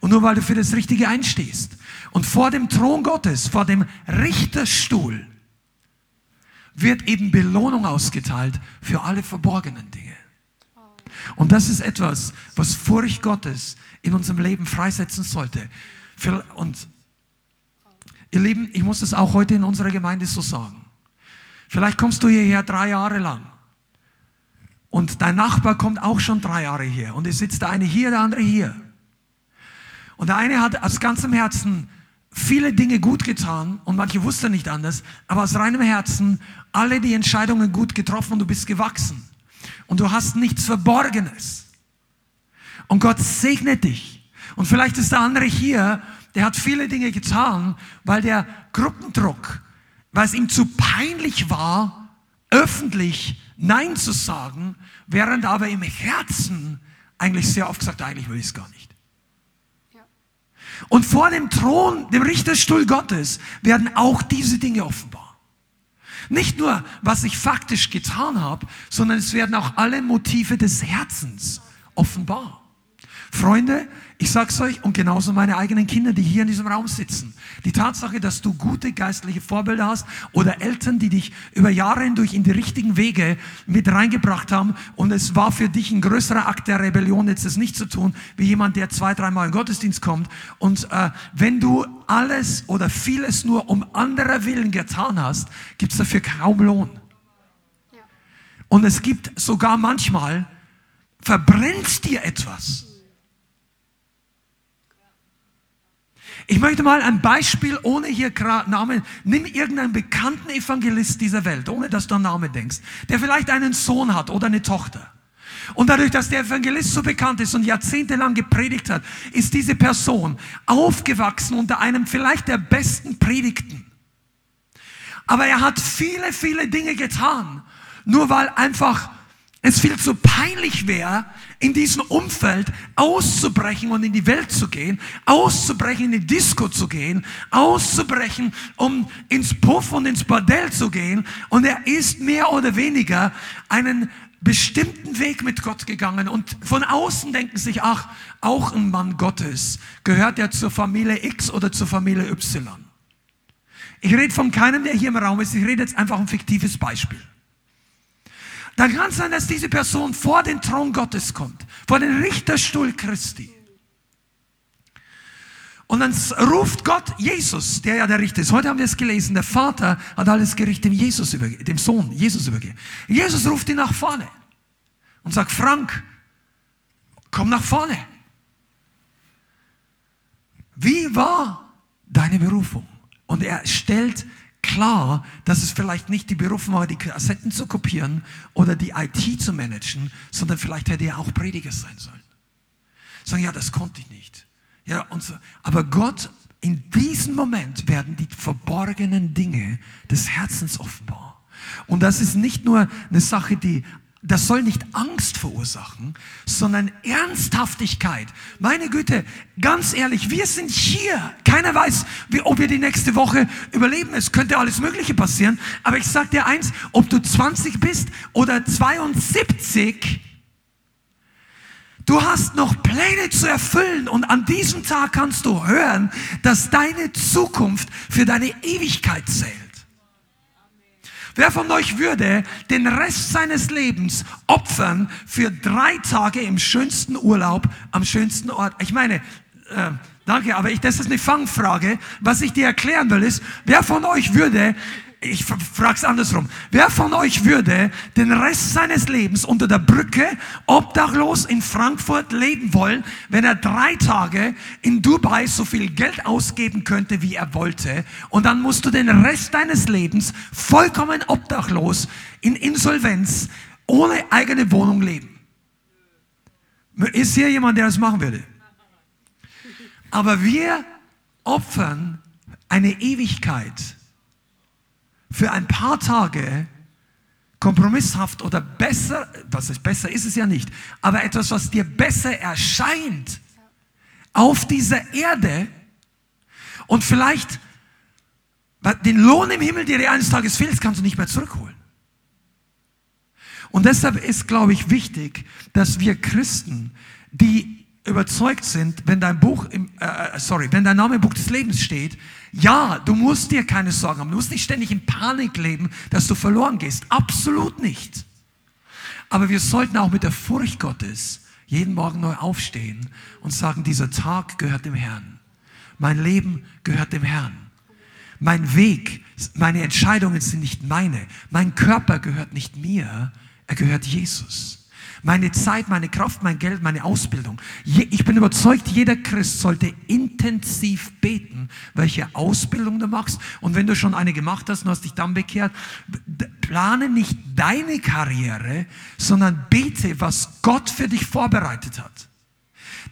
Und nur weil du für das Richtige einstehst. Und vor dem Thron Gottes, vor dem Richterstuhl, wird eben Belohnung ausgeteilt für alle verborgenen Dinge. Und das ist etwas, was Furcht Gottes in unserem Leben freisetzen sollte. Und ihr Lieben, ich muss das auch heute in unserer Gemeinde so sagen. Vielleicht kommst du hierher drei Jahre lang. Und dein Nachbar kommt auch schon drei Jahre hier. Und es sitzt der eine hier, der andere hier. Und der eine hat aus ganzem Herzen viele Dinge gut getan und manche wussten nicht anders, aber aus reinem Herzen alle die Entscheidungen gut getroffen und du bist gewachsen. Und du hast nichts Verborgenes. Und Gott segnet dich. Und vielleicht ist der andere hier, der hat viele Dinge getan, weil der Gruppendruck, weil es ihm zu peinlich war, öffentlich Nein zu sagen, während aber im Herzen eigentlich sehr oft gesagt, eigentlich will ich es gar nicht. Und vor dem Thron, dem Richterstuhl Gottes, werden auch diese Dinge offenbar. Nicht nur, was ich faktisch getan habe, sondern es werden auch alle Motive des Herzens offenbar. Freunde, ich sag's euch und genauso meine eigenen Kinder, die hier in diesem Raum sitzen. Die Tatsache, dass du gute geistliche Vorbilder hast oder Eltern, die dich über Jahre hindurch in die richtigen Wege mit reingebracht haben und es war für dich ein größerer Akt der Rebellion, jetzt das nicht zu tun, wie jemand, der zwei, dreimal in den Gottesdienst kommt. Und äh, wenn du alles oder vieles nur um anderer Willen getan hast, gibt's dafür kaum Lohn. Und es gibt sogar manchmal, verbrennt dir etwas Ich möchte mal ein Beispiel, ohne hier Namen, nimm irgendeinen bekannten Evangelist dieser Welt, ohne dass du einen Namen denkst, der vielleicht einen Sohn hat oder eine Tochter. Und dadurch, dass der Evangelist so bekannt ist und jahrzehntelang gepredigt hat, ist diese Person aufgewachsen unter einem vielleicht der besten Predigten. Aber er hat viele, viele Dinge getan, nur weil einfach es viel zu peinlich wäre, in diesem Umfeld auszubrechen und in die Welt zu gehen, auszubrechen, in die Disco zu gehen, auszubrechen, um ins Puff und ins Bordell zu gehen. Und er ist mehr oder weniger einen bestimmten Weg mit Gott gegangen und von außen denken sich, ach, auch ein Mann Gottes, gehört er zur Familie X oder zur Familie Y. Ich rede von keinem, der hier im Raum ist, ich rede jetzt einfach ein fiktives Beispiel dann kann es sein, dass diese Person vor den Thron Gottes kommt, vor den Richterstuhl Christi. Und dann ruft Gott Jesus, der ja der Richter ist. Heute haben wir es gelesen, der Vater hat alles Gericht dem, Jesus übergeben, dem Sohn Jesus übergeben. Jesus ruft ihn nach vorne und sagt, Frank, komm nach vorne. Wie war deine Berufung? Und er stellt klar, dass es vielleicht nicht die Berufung war, die Kassetten zu kopieren oder die IT zu managen, sondern vielleicht hätte er auch Prediger sein sollen. Sagen, ja, das konnte ich nicht. Ja, und so. Aber Gott, in diesem Moment werden die verborgenen Dinge des Herzens offenbar. Und das ist nicht nur eine Sache, die das soll nicht Angst verursachen, sondern Ernsthaftigkeit. Meine Güte, ganz ehrlich, wir sind hier. Keiner weiß, wie, ob wir die nächste Woche überleben. Es könnte alles Mögliche passieren. Aber ich sage dir eins, ob du 20 bist oder 72, du hast noch Pläne zu erfüllen. Und an diesem Tag kannst du hören, dass deine Zukunft für deine Ewigkeit zählt. Wer von euch würde den Rest seines Lebens opfern für drei Tage im schönsten Urlaub am schönsten Ort? Ich meine, äh, danke, aber ich, das ist eine Fangfrage. Was ich dir erklären will, ist, wer von euch würde ich frage es andersrum. Wer von euch würde den Rest seines Lebens unter der Brücke obdachlos in Frankfurt leben wollen, wenn er drei Tage in Dubai so viel Geld ausgeben könnte, wie er wollte? Und dann musst du den Rest deines Lebens vollkommen obdachlos in Insolvenz ohne eigene Wohnung leben. Ist hier jemand, der das machen würde? Aber wir opfern eine Ewigkeit für ein paar Tage kompromisshaft oder besser, was ist besser, ist es ja nicht, aber etwas, was dir besser erscheint auf dieser Erde und vielleicht den Lohn im Himmel, der dir eines Tages fehlt, kannst du nicht mehr zurückholen. Und deshalb ist, glaube ich, wichtig, dass wir Christen, die überzeugt sind, wenn dein Buch im, äh, äh, sorry, wenn dein Name im Buch des Lebens steht, ja, du musst dir keine Sorgen haben. Du musst nicht ständig in Panik leben, dass du verloren gehst. Absolut nicht. Aber wir sollten auch mit der Furcht Gottes jeden Morgen neu aufstehen und sagen, dieser Tag gehört dem Herrn. Mein Leben gehört dem Herrn. Mein Weg, meine Entscheidungen sind nicht meine. Mein Körper gehört nicht mir, er gehört Jesus. Meine Zeit, meine Kraft, mein Geld, meine Ausbildung. Ich bin überzeugt, jeder Christ sollte intensiv beten, welche Ausbildung du machst. Und wenn du schon eine gemacht hast und hast dich dann bekehrt, plane nicht deine Karriere, sondern bete, was Gott für dich vorbereitet hat.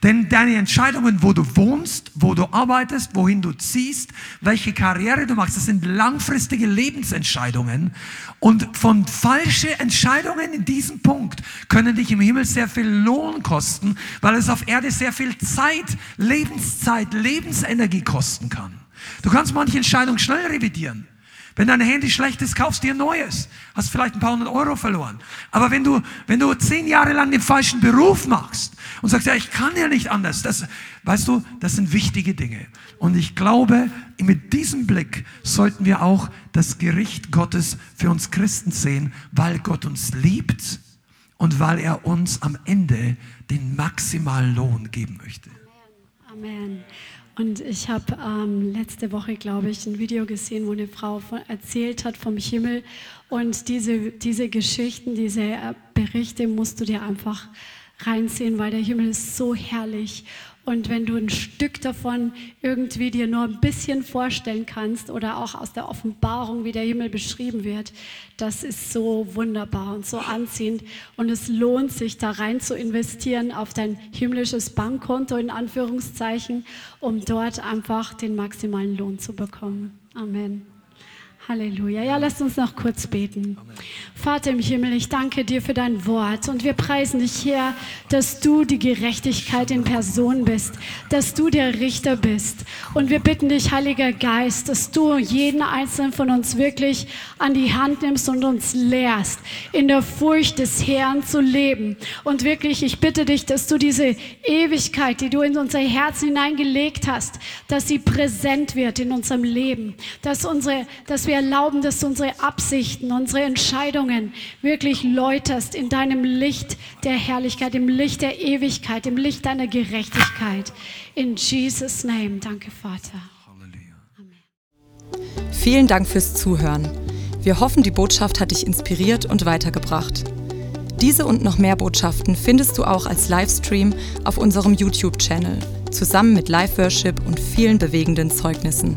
Denn deine Entscheidungen, wo du wohnst, wo du arbeitest, wohin du ziehst, welche Karriere du machst, das sind langfristige Lebensentscheidungen. Und von falsche Entscheidungen in diesem Punkt können dich im Himmel sehr viel Lohn kosten, weil es auf Erde sehr viel Zeit, Lebenszeit, Lebensenergie kosten kann. Du kannst manche Entscheidungen schnell revidieren. Wenn dein Handy schlecht ist, kaufst dir ein neues. Hast vielleicht ein paar hundert Euro verloren. Aber wenn du, wenn du zehn Jahre lang den falschen Beruf machst und sagst, ja, ich kann ja nicht anders, das, weißt du, das sind wichtige Dinge. Und ich glaube, mit diesem Blick sollten wir auch das Gericht Gottes für uns Christen sehen, weil Gott uns liebt und weil er uns am Ende den maximalen Lohn geben möchte. Amen. Amen. Und ich habe ähm, letzte Woche, glaube ich, ein Video gesehen, wo eine Frau von, erzählt hat vom Himmel. Und diese, diese Geschichten, diese äh, Berichte musst du dir einfach reinziehen, weil der Himmel ist so herrlich. Und wenn du ein Stück davon irgendwie dir nur ein bisschen vorstellen kannst oder auch aus der Offenbarung, wie der Himmel beschrieben wird, das ist so wunderbar und so anziehend. Und es lohnt sich, da rein zu investieren auf dein himmlisches Bankkonto in Anführungszeichen, um dort einfach den maximalen Lohn zu bekommen. Amen. Halleluja. Ja, lasst uns noch kurz beten. Amen. Vater im Himmel, ich danke dir für dein Wort und wir preisen dich, Herr, dass du die Gerechtigkeit in Person bist, dass du der Richter bist. Und wir bitten dich, Heiliger Geist, dass du jeden einzelnen von uns wirklich an die Hand nimmst und uns lehrst, in der Furcht des Herrn zu leben. Und wirklich, ich bitte dich, dass du diese Ewigkeit, die du in unser Herz hineingelegt hast, dass sie präsent wird in unserem Leben, dass unsere, dass wir wir erlauben, dass du unsere Absichten, unsere Entscheidungen wirklich läuterst in deinem Licht der Herrlichkeit, im Licht der Ewigkeit, im Licht deiner Gerechtigkeit. In Jesus' Name. Danke, Vater. Vielen Dank fürs Zuhören. Wir hoffen, die Botschaft hat dich inspiriert und weitergebracht. Diese und noch mehr Botschaften findest du auch als Livestream auf unserem YouTube-Channel, zusammen mit Live-Worship und vielen bewegenden Zeugnissen.